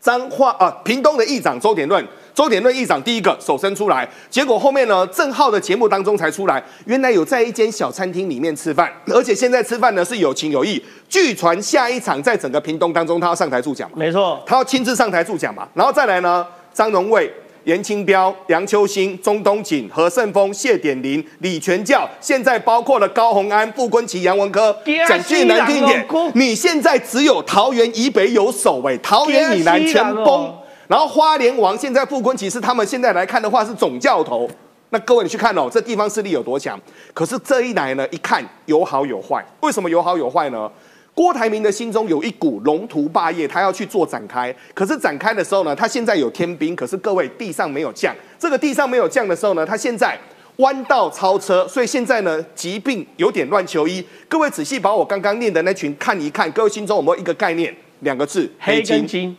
彰化啊，屏东的议长周点论，周点论议长第一个手伸出来，结果后面呢，郑浩的节目当中才出来，原来有在一间小餐厅里面吃饭，而且现在吃饭呢是有情有义。据传下一场在整个屏东当中，他要上台助讲嘛？没错，他要亲自上台助讲嘛。然后再来呢，张荣卫。严清标、杨秋兴、钟东锦、何胜峰、谢点林、李全教，现在包括了高鸿安、傅昆奇、杨文科。讲句难听点，你现在只有桃园以北有守卫，桃园以南全崩。然后花莲王现在傅昆奇是他们现在来看的话是总教头。那各位你去看哦，这地方势力有多强？可是这一来呢，一看有好有坏。为什么有好有坏呢？郭台铭的心中有一股龙图霸业，他要去做展开。可是展开的时候呢，他现在有天兵，可是各位地上没有降。这个地上没有降的时候呢，他现在弯道超车，所以现在呢，疾病有点乱求医。各位仔细把我刚刚念的那群看一看，各位心中有没有一个概念？两个字：黑金。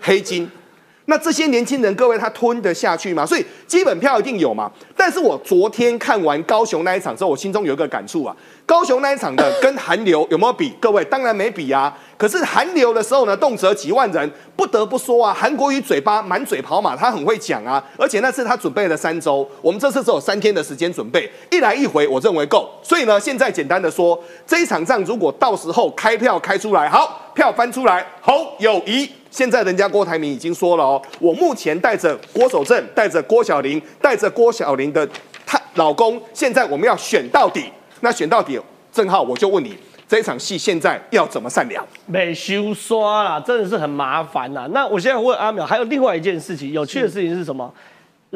黑金。[laughs] 那这些年轻人，各位他吞得下去吗？所以基本票一定有嘛。但是我昨天看完高雄那一场之后，我心中有一个感触啊。高雄那一场的跟韩流有没有比？各位当然没比啊。可是韩流的时候呢，动辄几万人，不得不说啊，韩国瑜嘴巴满嘴跑马，他很会讲啊。而且那次他准备了三周，我们这次只有三天的时间准备，一来一回，我认为够。所以呢，现在简单的说，这一场仗如果到时候开票开出来，好票翻出来，侯友谊。现在人家郭台铭已经说了哦，我目前带着郭守正，带着郭小玲，带着郭小玲的她老公，现在我们要选到底。那选到底，郑浩，我就问你，这场戏现在要怎么善了？没修刷啦，真的是很麻烦呐。那我现在问阿淼，还有另外一件事情，有趣的事情是什么？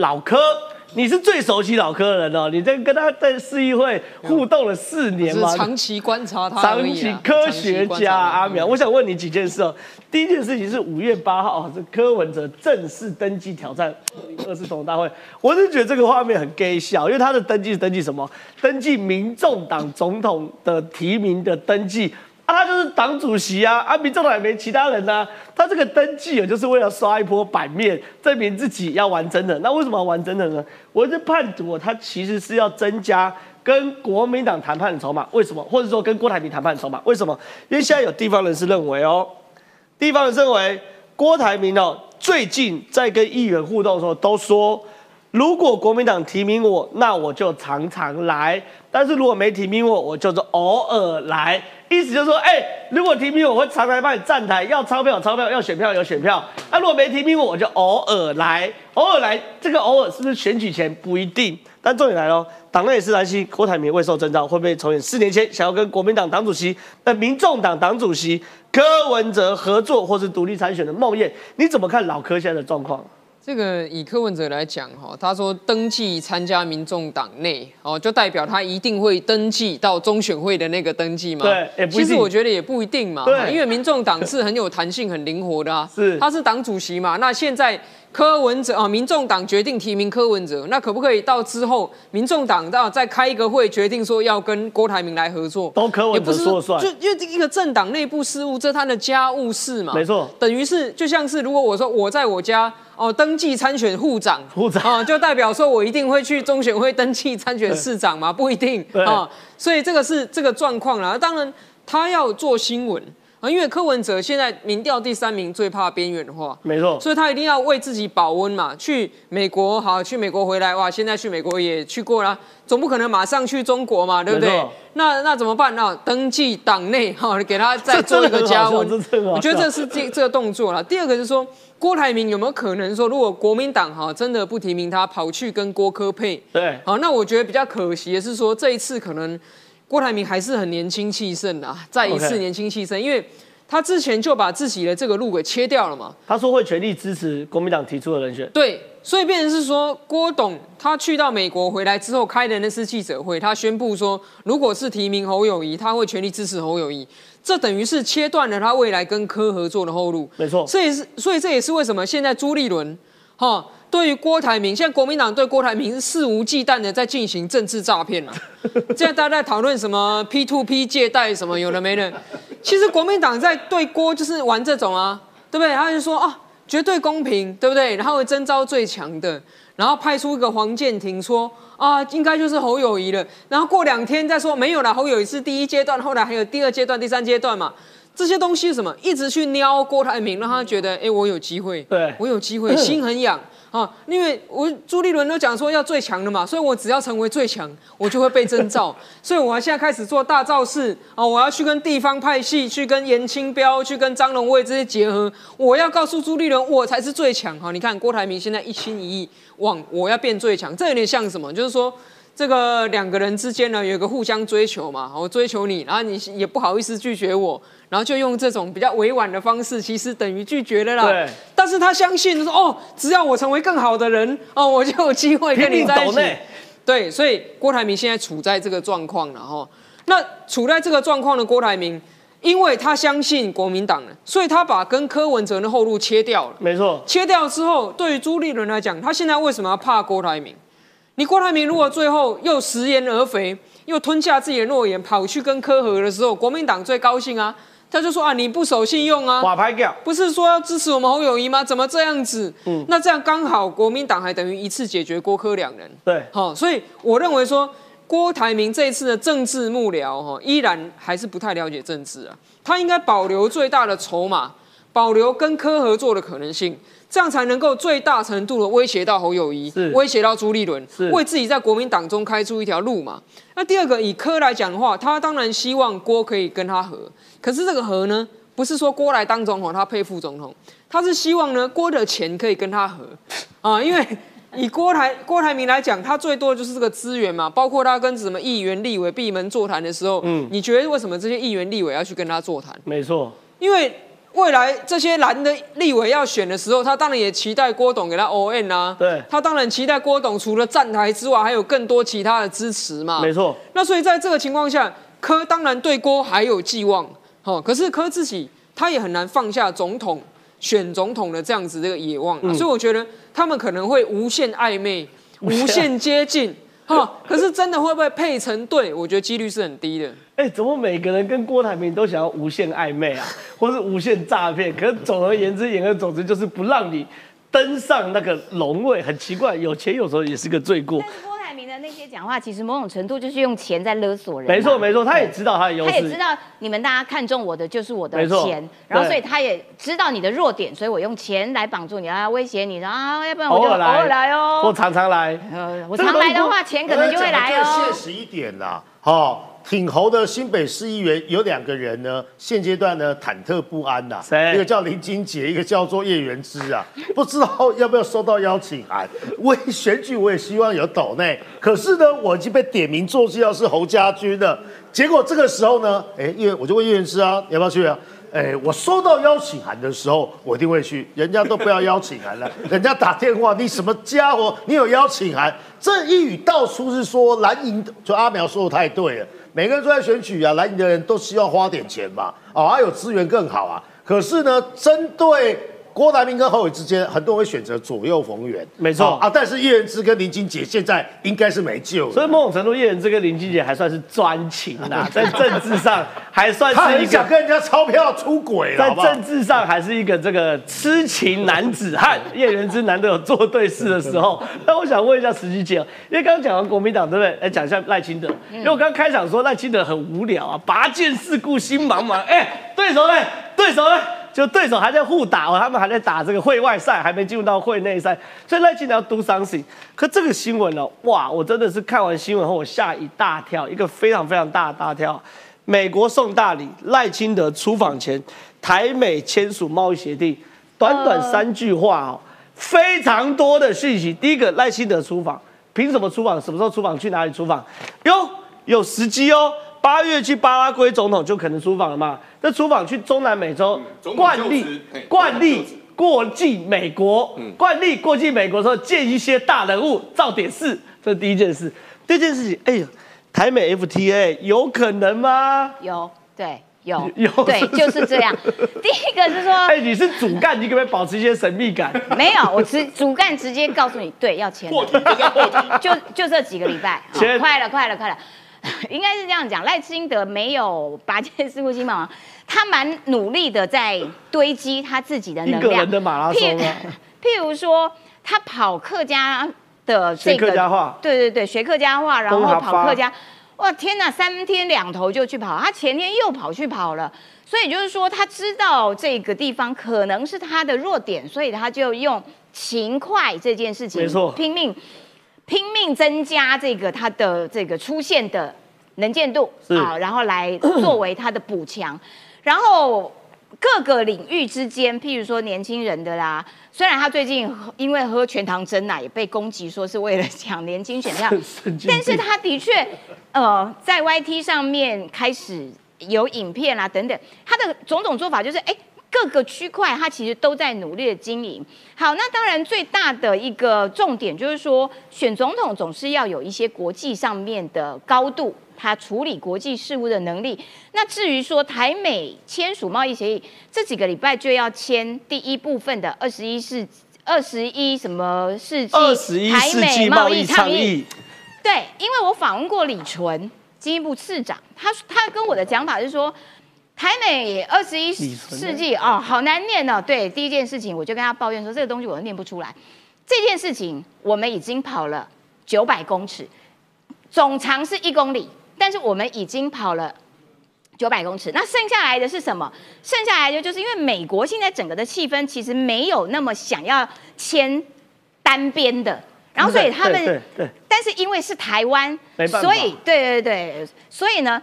老柯。你是最熟悉老柯的人哦，你在跟他在市议会互动了四年嘛？长期观察他，长期科学家阿苗，我想问你几件事哦。第一件事情是五月八号，是柯文哲正式登记挑战二次总统大会。我是觉得这个画面很 gay 笑，因为他的登记是登记什么？登记民众党总统的提名的登记。他就是党主席啊，啊，民众党也没其他人呐。他这个登记啊，就是为了刷一波版面，证明自己要玩真的。那为什么要玩真的呢？我是判读，他其实是要增加跟国民党谈判的筹码。为什么？或者说跟郭台铭谈判的筹码？为什么？因为现在有地方人士认为哦，地方人认为郭台铭哦，最近在跟议员互动的时候都说，如果国民党提名我，那我就常常来；但是如果没提名我，我就是偶尔来。意思就是说，哎，如果提名我，会常常帮你站台，要钞票有钞票，要选票有选票。啊，如果没提名我，我就偶尔来，偶尔来。这个偶尔是不是选举前不一定？但重点来了，党内也是担心郭台铭未受征召，会不会重演四年前想要跟国民党党主席、那，民众党党主席柯文哲合作，或是独立参选的梦魇？你怎么看老柯现在的状况？这个以柯文哲来讲哈，他说登记参加民众党内哦，就代表他一定会登记到中选会的那个登记吗？对，其实我觉得也不一定嘛。对，因为民众党是很有弹性、很灵活的啊。是，他是党主席嘛。那现在柯文哲啊，民众党决定提名柯文哲，那可不可以到之后民众党到再开一个会，决定说要跟郭台铭来合作？都柯文哲说了算。就因为一个政党内部事务，这是他的家务事嘛。没错。等于是就像是如果我说我在我家。哦，登记参选护长，护长啊，就代表说我一定会去中选会登记参选 [laughs] 市长吗？不一定啊，所以这个是这个状况啦。当然，他要做新闻啊，因为柯文哲现在民调第三名，最怕边缘化，没错，所以他一定要为自己保温嘛。去美国好，去美国回来哇，现在去美国也去过了，总不可能马上去中国嘛，对不对？那那怎么办？那登记党内哈，给他再做一个加温。我觉得这是这这个动作了。第二个是说。郭台铭有没有可能说，如果国民党哈真的不提名他，跑去跟郭科配？对，好，那我觉得比较可惜的是说，这一次可能郭台铭还是很年轻气盛啊，再一次年轻气盛，因为他之前就把自己的这个路给切掉了嘛。他说会全力支持国民党提出的人选。对，所以变成是说，郭董他去到美国回来之后开的那次记者会，他宣布说，如果是提名侯友谊，他会全力支持侯友谊。这等于是切断了他未来跟柯合作的后路，没错。所以是，所以这也是为什么现在朱立伦，哈，对于郭台铭，现在国民党对郭台铭是肆无忌惮的在进行政治诈骗了。[laughs] 现在大家在讨论什么 P to P 借贷什么有的没的，其实国民党在对郭就是玩这种啊，对不对？他就说啊，绝对公平，对不对？然后征召最强的，然后派出一个黄建庭说。啊，应该就是侯友谊了。然后过两天再说没有了。侯友谊是第一阶段，后来还有第二阶段、第三阶段嘛？这些东西是什么？一直去撩郭台铭，让他觉得，哎，我有机会，对我有机会，心很痒。啊，因为我朱立伦都讲说要最强的嘛，所以我只要成为最强，我就会被征召。[laughs] 所以我现在开始做大造势啊，我要去跟地方派系，去跟严清标，去跟张荣卫这些结合。我要告诉朱立伦，我才是最强。哈，你看郭台铭现在一心一意往我要变最强，这有点像什么？就是说。这个两个人之间呢，有一个互相追求嘛，我追求你，然后你也不好意思拒绝我，然后就用这种比较委婉的方式，其实等于拒绝了啦。对。但是他相信说，哦，只要我成为更好的人，哦，我就有机会跟你在一起。对，所以郭台铭现在处在这个状况了哈。那处在这个状况的郭台铭，因为他相信国民党了，所以他把跟柯文哲的后路切掉了。没错。切掉之后，对于朱立伦来讲，他现在为什么要怕郭台铭？你郭台铭如果最后又食言而肥，又吞下自己的诺言，跑去跟科和的时候，国民党最高兴啊！他就说啊，你不守信用啊，瓦牌掉，不是说要支持我们侯友谊吗？怎么这样子？嗯，那这样刚好国民党还等于一次解决郭科两人。对，好，所以我认为说郭台铭这一次的政治幕僚哈，依然还是不太了解政治啊，他应该保留最大的筹码，保留跟柯合作的可能性。这样才能够最大程度的威胁到侯友谊，威胁到朱立伦，为自己在国民党中开出一条路嘛。那第二个，以柯来讲的话，他当然希望郭可以跟他和，可是这个和呢，不是说郭来当总统，他配副总统，他是希望呢郭的钱可以跟他和啊，因为以郭台 [laughs] 郭台铭来讲，他最多就是这个资源嘛，包括他跟什么议员、立委闭门座谈的时候，嗯，你觉得为什么这些议员、立委要去跟他座谈？没错，因为未来这些蓝的立委要选的时候，他当然也期待郭董给他 O N 啊，对，他当然期待郭董除了站台之外，还有更多其他的支持嘛，没错。那所以在这个情况下，柯当然对郭还有寄望，哦，可是柯自己他也很难放下总统选总统的这样子这个野望，所以我觉得。他们可能会无限暧昧、无限接近，哈，可是真的会不会配成对？我觉得几率是很低的。哎，怎么每个人跟郭台铭都想要无限暧昧啊，[laughs] 或是无限诈骗？可是总而言之，言而总之就是不让你登上那个龙位，很奇怪。有钱有时候也是个罪过。的那些讲话，其实某种程度就是用钱在勒索人。没错，没错，他也知道他的优势，他也知道你们大家看中我的就是我的钱，然后所以他也知道你的弱点，所以我用钱来绑住你，啊，威胁你，然后要不然我就偶尔来哦，我常常来，呃，我常来的话，钱可能就会来哦。现实一点啦，好。挺侯的新北市议员有两个人呢，现阶段呢忐忑不安呐。谁？一个叫林金杰，一个叫做叶元之啊。[laughs] 不知道要不要收到邀请函？为选举，我也希望有斗内。可是呢，我已经被点名做事要是侯家军了。结果这个时候呢，哎，叶我就问叶元之啊，你要不要去啊？哎，我收到邀请函的时候，我一定会去。人家都不要邀请函了，[laughs] 人家打电话，你什么家伙？你有邀请函？这一语道出是说蓝营，就阿苗说的太对了。每个人都在选举啊，来你的人都希望花点钱嘛，哦，还有资源更好啊。可是呢，针对。郭台铭跟侯友之间，很多人会选择左右逢源，没错啊。但是叶仁之跟林金杰现在应该是没救，所以某种程度，叶仁之跟林金杰还算是专情呐，[laughs] 在政治上还算是一个跟人家钞票出轨，在政治上还是一个这个痴情男子汉。[laughs] 叶仁之难得有做对事的时候，[laughs] 那我想问一下石琪姐，因为刚刚讲完国民党，对不对？来讲一下赖清德，因为我刚开场说赖清德很无聊啊，拔剑四顾心茫茫，哎，对手呢？对手呢？就对手还在互打哦，他们还在打这个会外赛，还没进入到会内赛，所以赖清德要 do something。可这个新闻呢，哇，我真的是看完新闻后我吓一大跳，一个非常非常大的大跳。美国送大礼，赖清德出访前，台美签署贸易协定，短短三句话哦，非常多的讯息。第一个，赖清德出访，凭什么出访？什么时候出访？去哪里出访？哟，有时机哦。八月去巴拉圭总统就可能出访了嘛？这出访去中南美洲，惯例惯例过境美国，惯例过境美国时候见一些大人物，造点事，这是第一件事。第二件事情，哎呀，台美 FTA 有可能吗？有，对，有，[laughs] 有，对，就是这样。[laughs] 第一个是说，哎，你是主干，你可不可以保持一些神秘感？[laughs] 没有，我直主干直接告诉你，对，要签，就就这几个礼拜，快了，快了，快了。[laughs] 应该是这样讲，赖清德没有拔剑四顾心嘛，他蛮努力的在堆积他自己的能量。一个人的马拉松譬如说，他跑客家的这个，客家话，对对对，学客家话，然后跑客家，哇天哪，三天两头就去跑，他前天又跑去跑了，所以就是说他知道这个地方可能是他的弱点，所以他就用勤快这件事情，没错，拼命。拼命增加这个它的这个出现的能见度啊，然后来作为它的补强，[clears throat] 然后各个领域之间，譬如说年轻人的啦，虽然他最近因为喝全糖真奶也被攻击说是为了抢年轻选票，[laughs] 但是他的确呃在 YT 上面开始有影片啦等等，他的种种做法就是哎。各个区块，它其实都在努力的经营。好，那当然最大的一个重点就是说，选总统总是要有一些国际上面的高度，他处理国际事务的能力。那至于说台美签署贸易协议，这几个礼拜就要签第一部分的二十一世二十一什么世纪台美贸易倡议。对，因为我访问过李纯经济部次长，他他跟我的讲法是说。台美二十一世纪哦，好难念哦。对，第一件事情我就跟他抱怨说，这个东西我都念不出来。这件事情我们已经跑了九百公尺，总长是一公里，但是我们已经跑了九百公尺。那剩下来的是什么？剩下来的就是因为美国现在整个的气氛其实没有那么想要签单边的，然后所以他们对，但是因为是台湾，所以对对对，所以呢。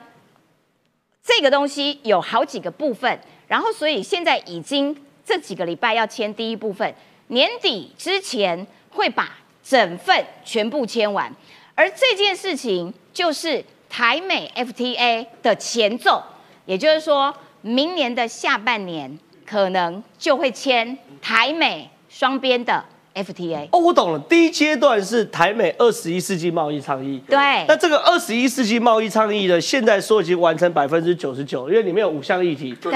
这个东西有好几个部分，然后所以现在已经这几个礼拜要签第一部分，年底之前会把整份全部签完，而这件事情就是台美 FTA 的前奏，也就是说，明年的下半年可能就会签台美双边的 FTA。哦，我懂了。第一阶段是台美二十一世纪贸易倡议。对。那这个二十一世纪贸易倡议呢，现在说已经完成百分之九十九，因为里面有五项议题。对。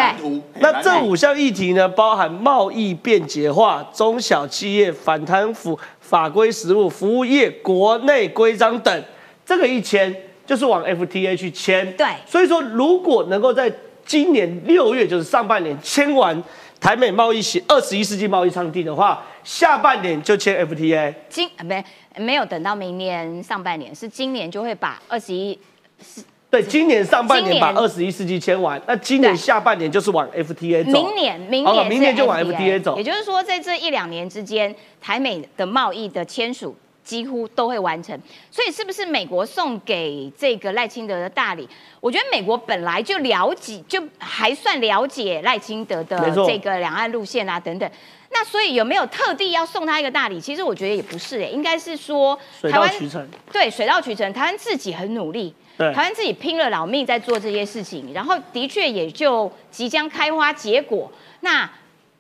那这五项议题呢，包含贸易便捷化、中小企业反贪腐法规实务、服务业国内规章等。这个一签就是往 FTA 去签。对。所以说，如果能够在今年六月，就是上半年签完台美贸易协二十一世纪贸易倡议的话。下半年就签 FTA，今没没有等到明年上半年，是今年就会把二十一是，对，今年上半年把二十一世纪签完，那今年下半年就是往 FTA 走。明年，明年，明年就往 FTA 走。也就是说，在这一两年之间，台美的贸易的签署几乎都会完成。所以，是不是美国送给这个赖清德的大礼？我觉得美国本来就了解，就还算了解赖清德的这个两岸路线啊等等。那所以有没有特地要送他一个大礼？其实我觉得也不是哎，应该是说台湾对水到渠成，台湾自己很努力，台湾自己拼了老命在做这些事情，然后的确也就即将开花结果。那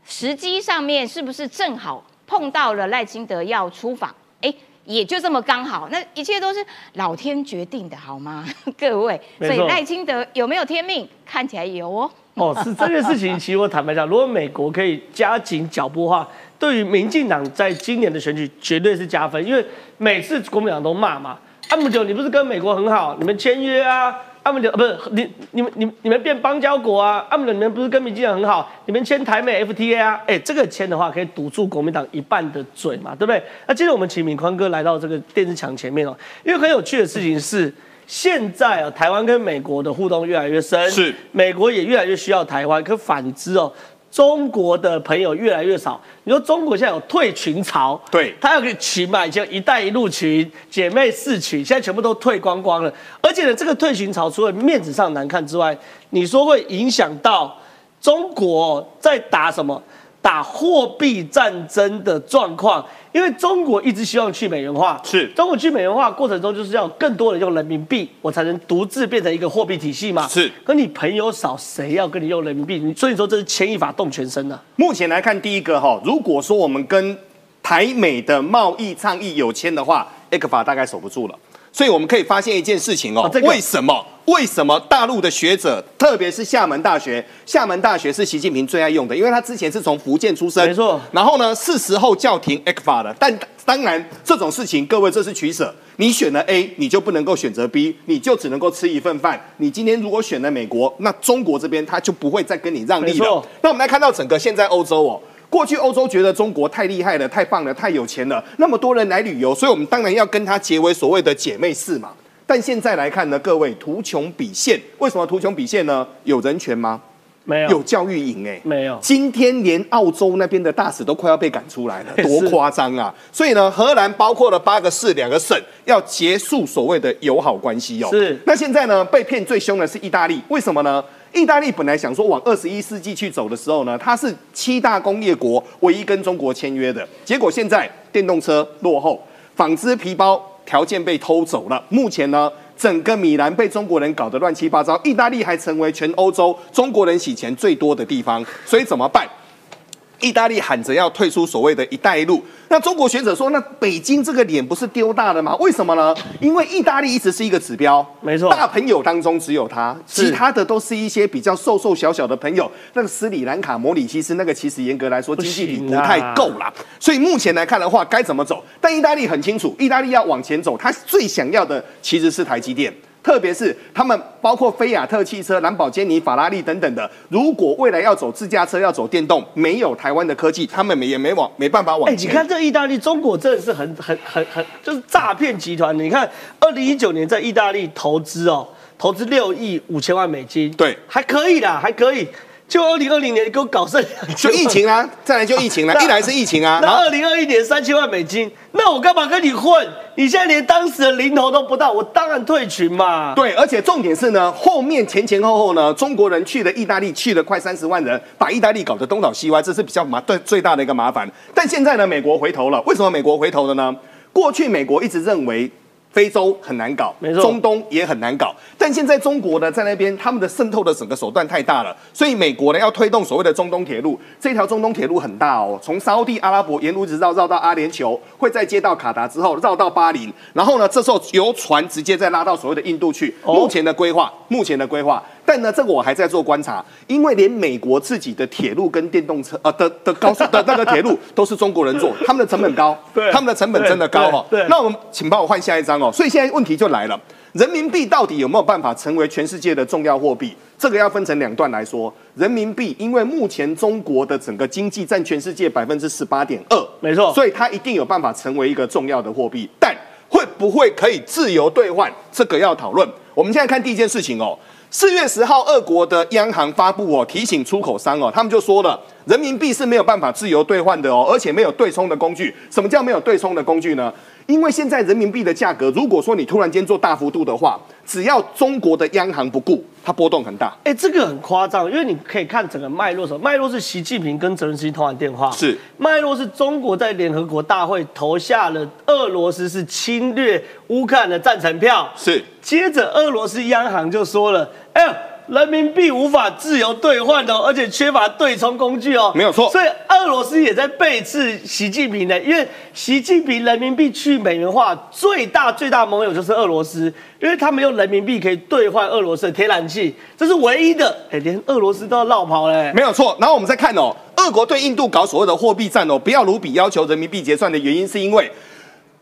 时机上面是不是正好碰到了赖清德要出访？哎，也就这么刚好，那一切都是老天决定的，好吗？[laughs] 各位，所以赖清德有没有天命？看起来有哦。哦，是这件事情。其实我坦白讲，如果美国可以加紧脚步的话，对于民进党在今年的选举绝对是加分。因为每次国民党都骂嘛，阿姆九，你不是跟美国很好，你们签约啊？阿姆九，不是你、你们、你、你们变邦交国啊？阿姆九，你们不是跟民进党很好，你们签台美 FTA 啊？哎，这个签的话可以堵住国民党一半的嘴嘛，对不对？那接着我们请敏宽哥来到这个电视墙前面哦，因为很有趣的事情是。现在啊，台湾跟美国的互动越来越深，是美国也越来越需要台湾。可反之哦，中国的朋友越来越少。你说中国现在有退群潮，对，他有个群嘛，以前“一带一路”群、姐妹四群，现在全部都退光光了。而且呢，这个退群潮除了面子上难看之外，你说会影响到中国在打什么？打货币战争的状况，因为中国一直希望去美元化，是中国去美元化过程中，就是要更多人用人民币，我才能独自变成一个货币体系嘛。是，可你朋友少，谁要跟你用人民币？你所以说这是牵一发动全身的。目前来看，第一个哈，如果说我们跟台美的贸易倡议有签的话法大概守不住了。所以我们可以发现一件事情哦，为什么？为什么大陆的学者，特别是厦门大学？厦门大学是习近平最爱用的，因为他之前是从福建出生，没错。然后呢，是时候叫停 A 法了。但当然，这种事情，各位这是取舍。你选了 A，你就不能够选择 B，你就只能够吃一份饭。你今天如果选了美国，那中国这边他就不会再跟你让利了。那我们来看到整个现在欧洲哦。过去欧洲觉得中国太厉害了、太棒了、太有钱了，那么多人来旅游，所以我们当然要跟他结为所谓的姐妹市嘛。但现在来看呢，各位图穷匕现，为什么图穷匕现呢？有人权吗？没有。有教育营哎，没有。今天连澳洲那边的大使都快要被赶出来了，[laughs] 多夸张啊！所以呢，荷兰包括了八个市、两个省，要结束所谓的友好关系哦。是。那现在呢，被骗最凶的是意大利，为什么呢？意大利本来想说往二十一世纪去走的时候呢，它是七大工业国唯一跟中国签约的。结果现在电动车落后，纺织皮包条件被偷走了。目前呢，整个米兰被中国人搞得乱七八糟，意大利还成为全欧洲中国人洗钱最多的地方。所以怎么办？意大利喊着要退出所谓的一带一路，那中国学者说，那北京这个脸不是丢大了吗？为什么呢？因为意大利一直是一个指标，没错，大朋友当中只有他，其他的都是一些比较瘦瘦小小的朋友。那个斯里兰卡、摩里西斯那个，其实严格来说经济力不太够啦。所以目前来看的话，该怎么走？但意大利很清楚，意大利要往前走，他最想要的其实是台积电。特别是他们包括菲亚特汽车、兰博基尼、法拉利等等的，如果未来要走自驾车、要走电动，没有台湾的科技，他们也没往没办法往前。你看这意大利，中国真的是很很很很就是诈骗集团。你看，二零一九年在意大利投资哦，投资六亿五千万美金，对，还可以啦，还可以。就二零二零年你给我搞剩就疫情啊，[laughs] 再来就疫情了，一来是疫情啊。那二零二一年三千万美金，那我干嘛跟你混？你现在连当时的零头都不到，我当然退群嘛。对，而且重点是呢，后面前前后后呢，中国人去了意大利，去了快三十万人，把意大利搞得东倒西歪，这是比较麻对最大的一个麻烦。但现在呢，美国回头了，为什么美国回头了呢？过去美国一直认为。非洲很难搞，没错，中东也很难搞，但现在中国呢，在那边他们的渗透的整个手段太大了，所以美国呢要推动所谓的中东铁路，这条中东铁路很大哦，从沙地阿拉伯沿路直绕绕到阿联酋，会再接到卡达之后绕到巴林，然后呢，这时候由船直接再拉到所谓的印度去。目前的规划，目前的规划。但呢，这个我还在做观察，因为连美国自己的铁路跟电动车，呃的的高速的那个铁路都是中国人做，他们的成本高，[laughs] 对，他们的成本真的高哈。对，那我们请帮我换下一张哦。所以现在问题就来了，人民币到底有没有办法成为全世界的重要货币？这个要分成两段来说。人民币因为目前中国的整个经济占全世界百分之十八点二，没错，所以它一定有办法成为一个重要的货币。但会不会可以自由兑换？这个要讨论。我们现在看第一件事情哦。四月十号，俄国的央行发布哦，提醒出口商哦，他们就说了，人民币是没有办法自由兑换的哦，而且没有对冲的工具。什么叫没有对冲的工具呢？因为现在人民币的价格，如果说你突然间做大幅度的话，只要中国的央行不顾，它波动很大。哎，这个很夸张，因为你可以看整个脉络，什么脉络是习近平跟泽连斯基通完电话，是脉络是中国在联合国大会投下了俄罗斯是侵略乌克兰的赞成票，是接着俄罗斯央行就说了，哎。人民币无法自由兑换的，而且缺乏对冲工具哦，没有错。所以俄罗斯也在背刺习近平的，因为习近平人民币去美元化最大最大盟友就是俄罗斯，因为他们用人民币可以兑换俄罗斯的天然气，这是唯一的。哎，连俄罗斯都要绕跑嘞，没有错。然后我们再看哦，俄国对印度搞所谓的货币战哦，不要卢比要求人民币结算的原因是因为。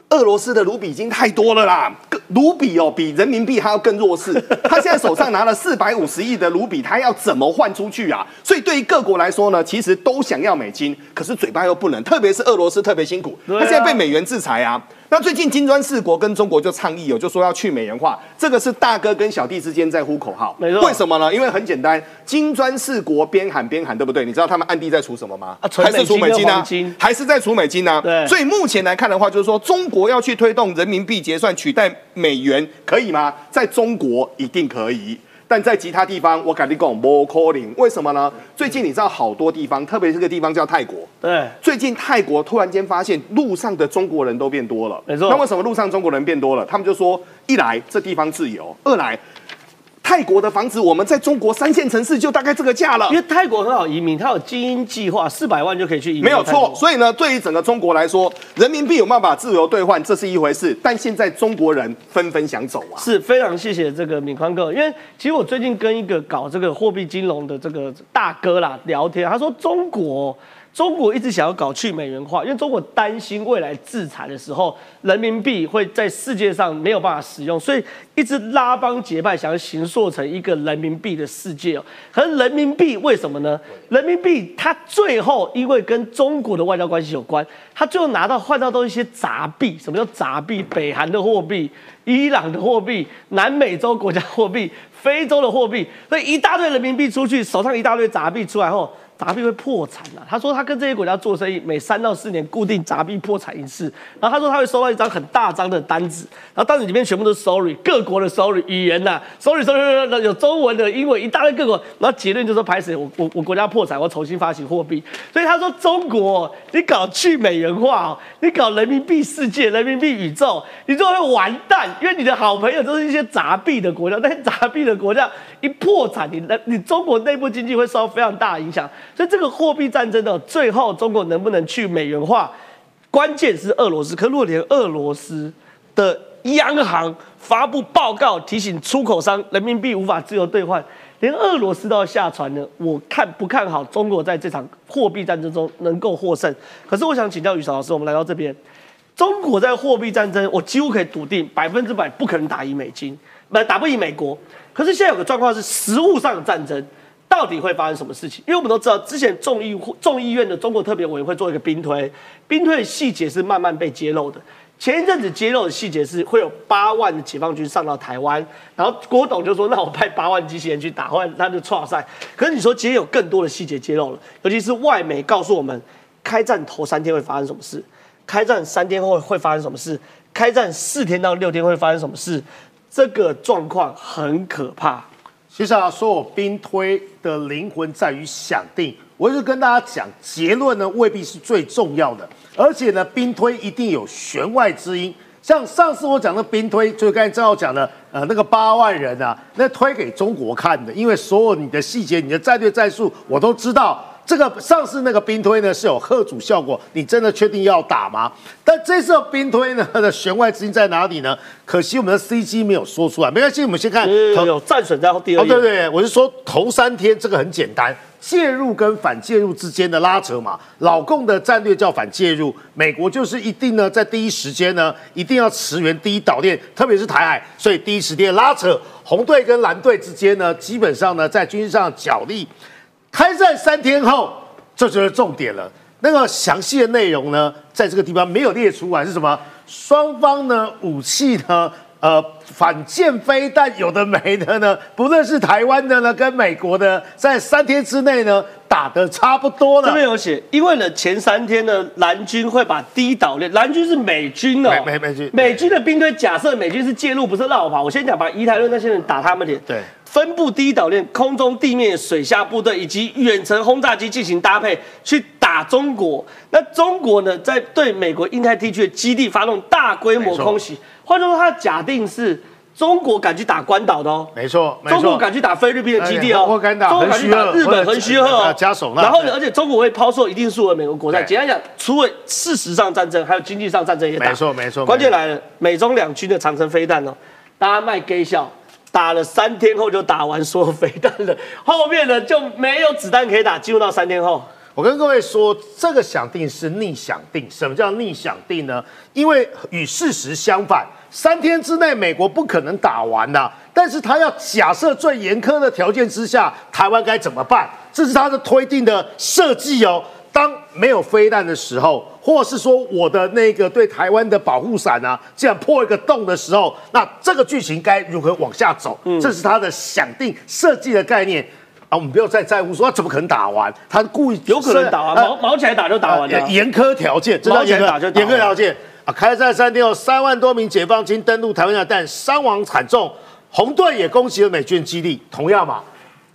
俄罗斯的卢比已经太多了啦，卢比哦比人民币还要更弱势。[laughs] 他现在手上拿了四百五十亿的卢比，他要怎么换出去啊？所以对于各国来说呢，其实都想要美金，可是嘴巴又不能，特别是俄罗斯特别辛苦，他现在被美元制裁啊。那最近金砖四国跟中国就倡议哦，就说要去美元化，这个是大哥跟小弟之间在呼口号。没错。为什么呢？因为很简单，金砖四国边喊边喊，对不对？你知道他们暗地在储什么吗？还是储美金啊？还是在储美金呢？对。所以目前来看的话，就是说中国要去推动人民币结算取代美元，可以吗？在中国一定可以。但在其他地方，我赶紧讲，more calling，为什么呢？最近你知道好多地方，特别是个地方叫泰国。对，最近泰国突然间发现路上的中国人都变多了。没错。那为什么路上中国人变多了？他们就说，一来这地方自由，二来。泰国的房子，我们在中国三线城市就大概这个价了。因为泰国很好移民，它有精英计划，四百万就可以去移民。没有错，所以呢，对于整个中国来说，人民币有办法自由兑换，这是一回事。但现在中国人纷纷想走啊，是非常谢谢这个敏宽哥，因为其实我最近跟一个搞这个货币金融的这个大哥啦聊天，他说中国。中国一直想要搞去美元化，因为中国担心未来制裁的时候，人民币会在世界上没有办法使用，所以一直拉帮结派，想要形塑成一个人民币的世界哦。可是人民币为什么呢？人民币它最后因为跟中国的外交关系有关，它最后拿到换到都一些杂币。什么叫杂币？北韩的货币、伊朗的货币、南美洲国家货币、非洲的货币，所以一大堆人民币出去，手上一大堆杂币出来后。杂币会破产啊！他说他跟这些国家做生意，每三到四年固定杂币破产一次。然后他说他会收到一张很大张的单子，然后单子里面全部都是 sorry，各国的 sorry 语言呐，sorry sorry，sorry，有中文的、英文，一大堆各国。然后结论就说，拍死我我我国家破产，我重新发行货币。所以他说中国，你搞去美元化，你搞人民币世界、人民币宇宙，你就会完蛋，因为你的好朋友都是一些杂币的国家，那些杂币的国家一破产，你你中国内部经济会受到非常大的影响。所以这个货币战争的最后，中国能不能去美元化，关键是俄罗斯。可如果连俄罗斯的央行发布报告提醒出口商人民币无法自由兑换，连俄罗斯都要下船呢？我看不看好中国在这场货币战争中能够获胜？可是我想请教宇韶老师，我们来到这边，中国在货币战争，我几乎可以笃定百分之百不可能打赢美金，不打不赢美国。可是现在有个状况是实物上的战争。到底会发生什么事情？因为我们都知道，之前众议众议院的中国特别委员会做一个兵推，兵推的细节是慢慢被揭露的。前一阵子揭露的细节是会有八万的解放军上到台湾，然后郭董就说：“那我派八万机器人去打。”后来他就错赛。可是你说，今天有更多的细节揭露了，尤其是外媒告诉我们，开战头三天会发生什么事，开战三天后会发生什么事，开战四天到六天会发生什么事，这个状况很可怕。接下来，说我兵推的灵魂在于想定。我一直跟大家讲，结论呢未必是最重要的，而且呢，兵推一定有弦外之音。像上次我讲的兵推，就是刚才正好讲的，呃，那个八万人啊，那推给中国看的，因为所有你的细节、你的战略战术我都知道。这个上次那个兵推呢是有贺主效果，你真的确定要打吗？但这次兵推呢的弦外之音在哪里呢？可惜我们的 CG 没有说出来，没关系，我们先看有战损在第二哦，对对，我是说头三天这个很简单，介入跟反介入之间的拉扯嘛。老共的战略叫反介入，美国就是一定呢在第一时间呢一定要驰援第一岛链，特别是台海，所以第一时间拉扯红队跟蓝队之间呢，基本上呢在军事上角力。开战三天后，这就是重点了。那个详细的内容呢，在这个地方没有列出来，是什么？双方呢武器呢？呃，反舰飞弹有的没的呢？不论是台湾的呢，跟美国的，在三天之内呢打的差不多了。这边有写，因为呢前三天呢，蓝军会把第一岛链，蓝军是美军哦，美美军，美军的兵队，假设美军是介入，不是绕跑。我先讲，把伊台论那些人打他们点。对。分布第一岛链，空中、地面、水下部队以及远程轰炸机进行搭配，去打中国。那中国呢，在对美国印太地区的基地发动大规模空袭。换句话说，他假定是中国敢去打关岛的哦。没错，中国敢去打菲律宾的基地哦。中国敢打日本横须贺哦。加手然后呢，而且中国会抛售一定数额美国国债。简单讲，除了事实上战争，还有经济上战争也打。没错，没错。关键来了，美中两军的长城飞弹哦，大家卖 gay 笑。打了三天后就打完所有飞弹了，后面呢就没有子弹可以打。进入到三天后，我跟各位说，这个想定是逆想定。什么叫逆想定呢？因为与事实相反，三天之内美国不可能打完的。但是他要假设最严苛的条件之下，台湾该怎么办？这是他的推定的设计哦。当没有飞弹的时候，或是说我的那个对台湾的保护伞啊，这样破一个洞的时候，那这个剧情该如何往下走？这是他的想定设计的概念啊。我们不要再在乎说他怎么可能打完，他故意有可能打完，毛毛起来打就打完了。严苛条件，毛起来打就严苛条件啊！开战三天后，三万多名解放军登陆台湾但伤亡惨重。红队也攻击了美军基地，同样嘛。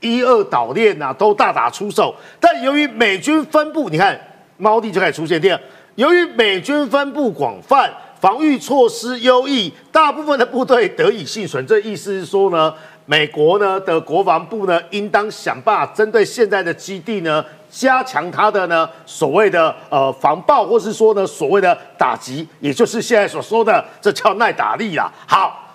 一二岛链呐都大打出手，但由于美军分布，你看猫地就开始出现。第二，由于美军分布广泛，防御措施优异，大部分的部队得以幸存。这意思是说呢，[laughs] 美国呢的国防部呢，应当想办法针对现在的基地呢，加强它的呢所谓的呃防爆，或是说呢所谓的打击，也就是现在所说的这叫耐打力啦。好，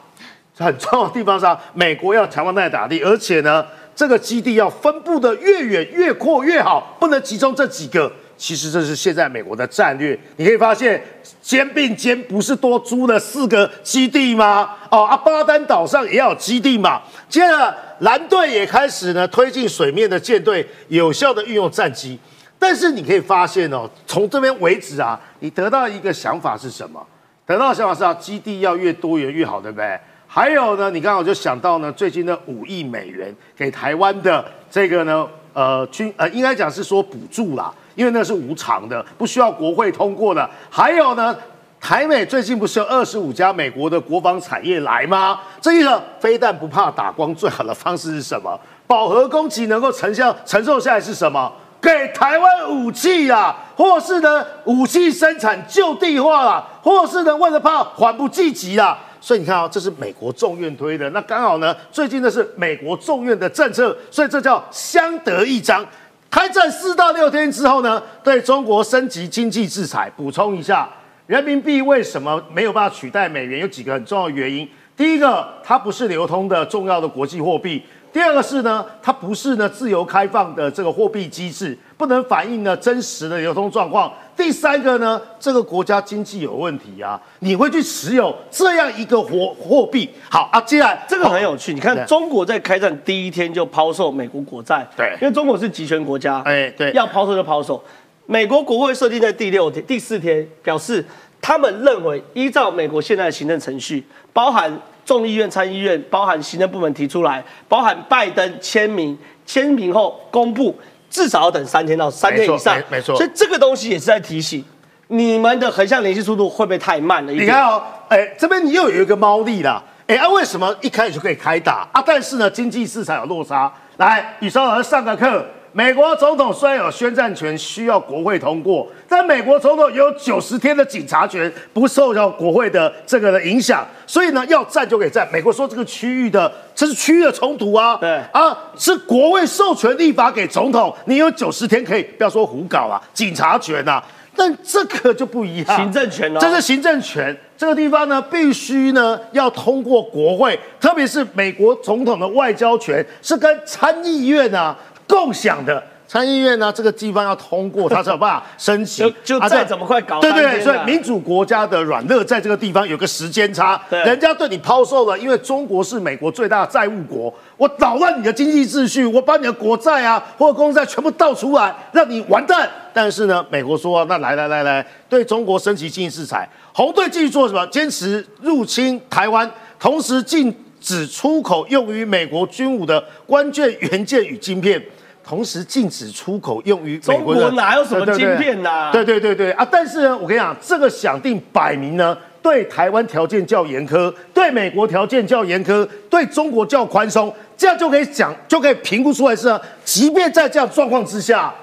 很重要的地方上，美国要强化耐打力，而且呢。这个基地要分布的越远越阔越好，不能集中这几个。其实这是现在美国的战略。你可以发现，肩并肩不是多租了四个基地吗？哦，阿巴丹岛上也有基地嘛。接着蓝队也开始呢推进水面的舰队，有效的运用战机。但是你可以发现哦，从这边为止啊，你得到一个想法是什么？得到的想法是啊，基地要越多元越好，对不对？还有呢，你刚好就想到呢，最近的五亿美元给台湾的这个呢，呃，军呃，应该讲是说补助啦，因为那是无偿的，不需要国会通过的。还有呢，台美最近不是有二十五家美国的国防产业来吗？这一个非但不怕打光，最好的方式是什么？饱和攻击能够承效承受下来是什么？给台湾武器啊，或是呢武器生产就地化了，或是呢为了怕缓不济急啦。所以你看啊，这是美国众院推的，那刚好呢，最近的是美国众院的政策，所以这叫相得益彰。开战四到六天之后呢，对中国升级经济制裁。补充一下，人民币为什么没有办法取代美元？有几个很重要的原因。第一个，它不是流通的重要的国际货币。第二个是呢，它不是呢自由开放的这个货币机制，不能反映呢真实的流通状况。第三个呢，这个国家经济有问题啊，你会去持有这样一个货货币？好啊，接下来这个很有趣，你看中国在开战第一天就抛售美国国债，对，因为中国是集权国家，哎，对，要抛售就抛售。美国国会设定在第六天、第四天，表示他们认为依照美国现在的行政程序，包含。众议院、参议院包含行政部门提出来，包含拜登签名，签名后公布，至少要等三天到三天以上。没错，所以这个东西也是在提醒你们的横向联系速度会不会太慢了？你看哦，哎，这边你又有一个猫腻啦。哎，啊，为什么一开始就可以开打啊？但是呢，经济市场有落差。来，宇超老师上个课。美国总统虽然有宣战权，需要国会通过，但美国总统有九十天的警察权，不受到国会的这个的影响，所以呢，要战就可以战。美国说这个区域的这是区域的冲突啊，对啊，是国会授权立法给总统，你有九十天可以不要说胡搞啊，警察权呐，但这个就不一样，行政权哦，这是行政权，这个地方呢必须呢要通过国会，特别是美国总统的外交权是跟参议院啊。共享的参议院呢，这个地方要通过，它才有办法升级。[laughs] 就再怎么快搞？对对，所以民主国家的软肋在这个地方有个时间差。人家对你抛售了，因为中国是美国最大的债务国，我捣乱你的经济秩序，我把你的国债啊或者公债全部倒出来，让你完蛋。但是呢，美国说那来来来来，对中国升级经济制裁，红队继续做什么？坚持入侵台湾，同时禁止出口用于美国军武的关键元件与晶片。同时禁止出口用于中国哪有什么晶片呐？对对对对啊！但是呢，我跟你讲，这个想定摆明呢，对台湾条件较严苛，对美国条件较严苛，对中国较宽松，这样就可以讲，就可以评估出来是，即便在这样状况之下，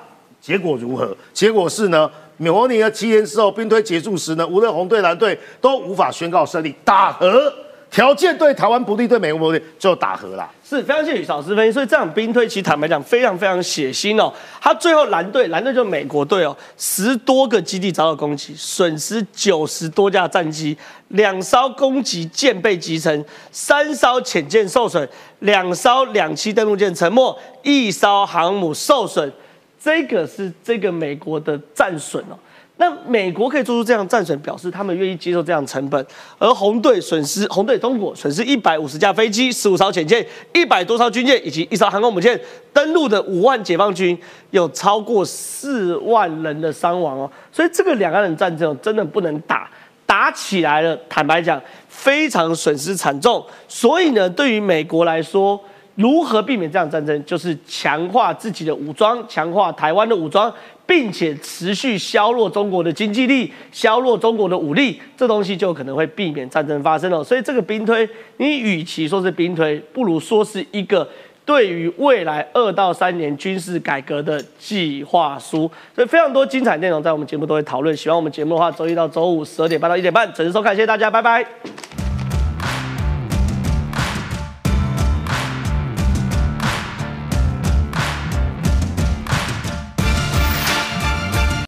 结果如何？结果是呢，模拟的七天之后，兵推结束时呢，无论红队蓝队都无法宣告胜利，打和。条件对台湾不利，对美国不利，就打和了。是非常谢宇老师分，所以这场兵推其实坦白讲非常非常血腥哦。他最后蓝队，蓝队就是美国队哦，十多个基地遭到攻击，损失九十多架战机，两艘攻击舰被击沉，三艘潜舰受损，两艘两栖登陆舰沉没，一艘航母受损。这个是这个美国的战损哦。那美国可以做出这样战损，表示他们愿意接受这样成本。而红队损失，红队中国损失一百五十架飞机、十五艘潜舰、一百多艘军舰以及一艘航空母舰，登陆的五万解放军有超过四万人的伤亡哦。所以这个两岸的战争真的不能打，打起来了，坦白讲非常损失惨重。所以呢，对于美国来说，如何避免这样战争，就是强化自己的武装，强化台湾的武装。并且持续削弱中国的经济力，削弱中国的武力，这东西就可能会避免战争发生了。所以这个兵推，你与其说是兵推，不如说是一个对于未来二到三年军事改革的计划书。所以非常多精彩内容在我们节目都会讨论。喜欢我们节目的话，周一到周五十二点半到一点半准时收看，谢谢大家，拜拜。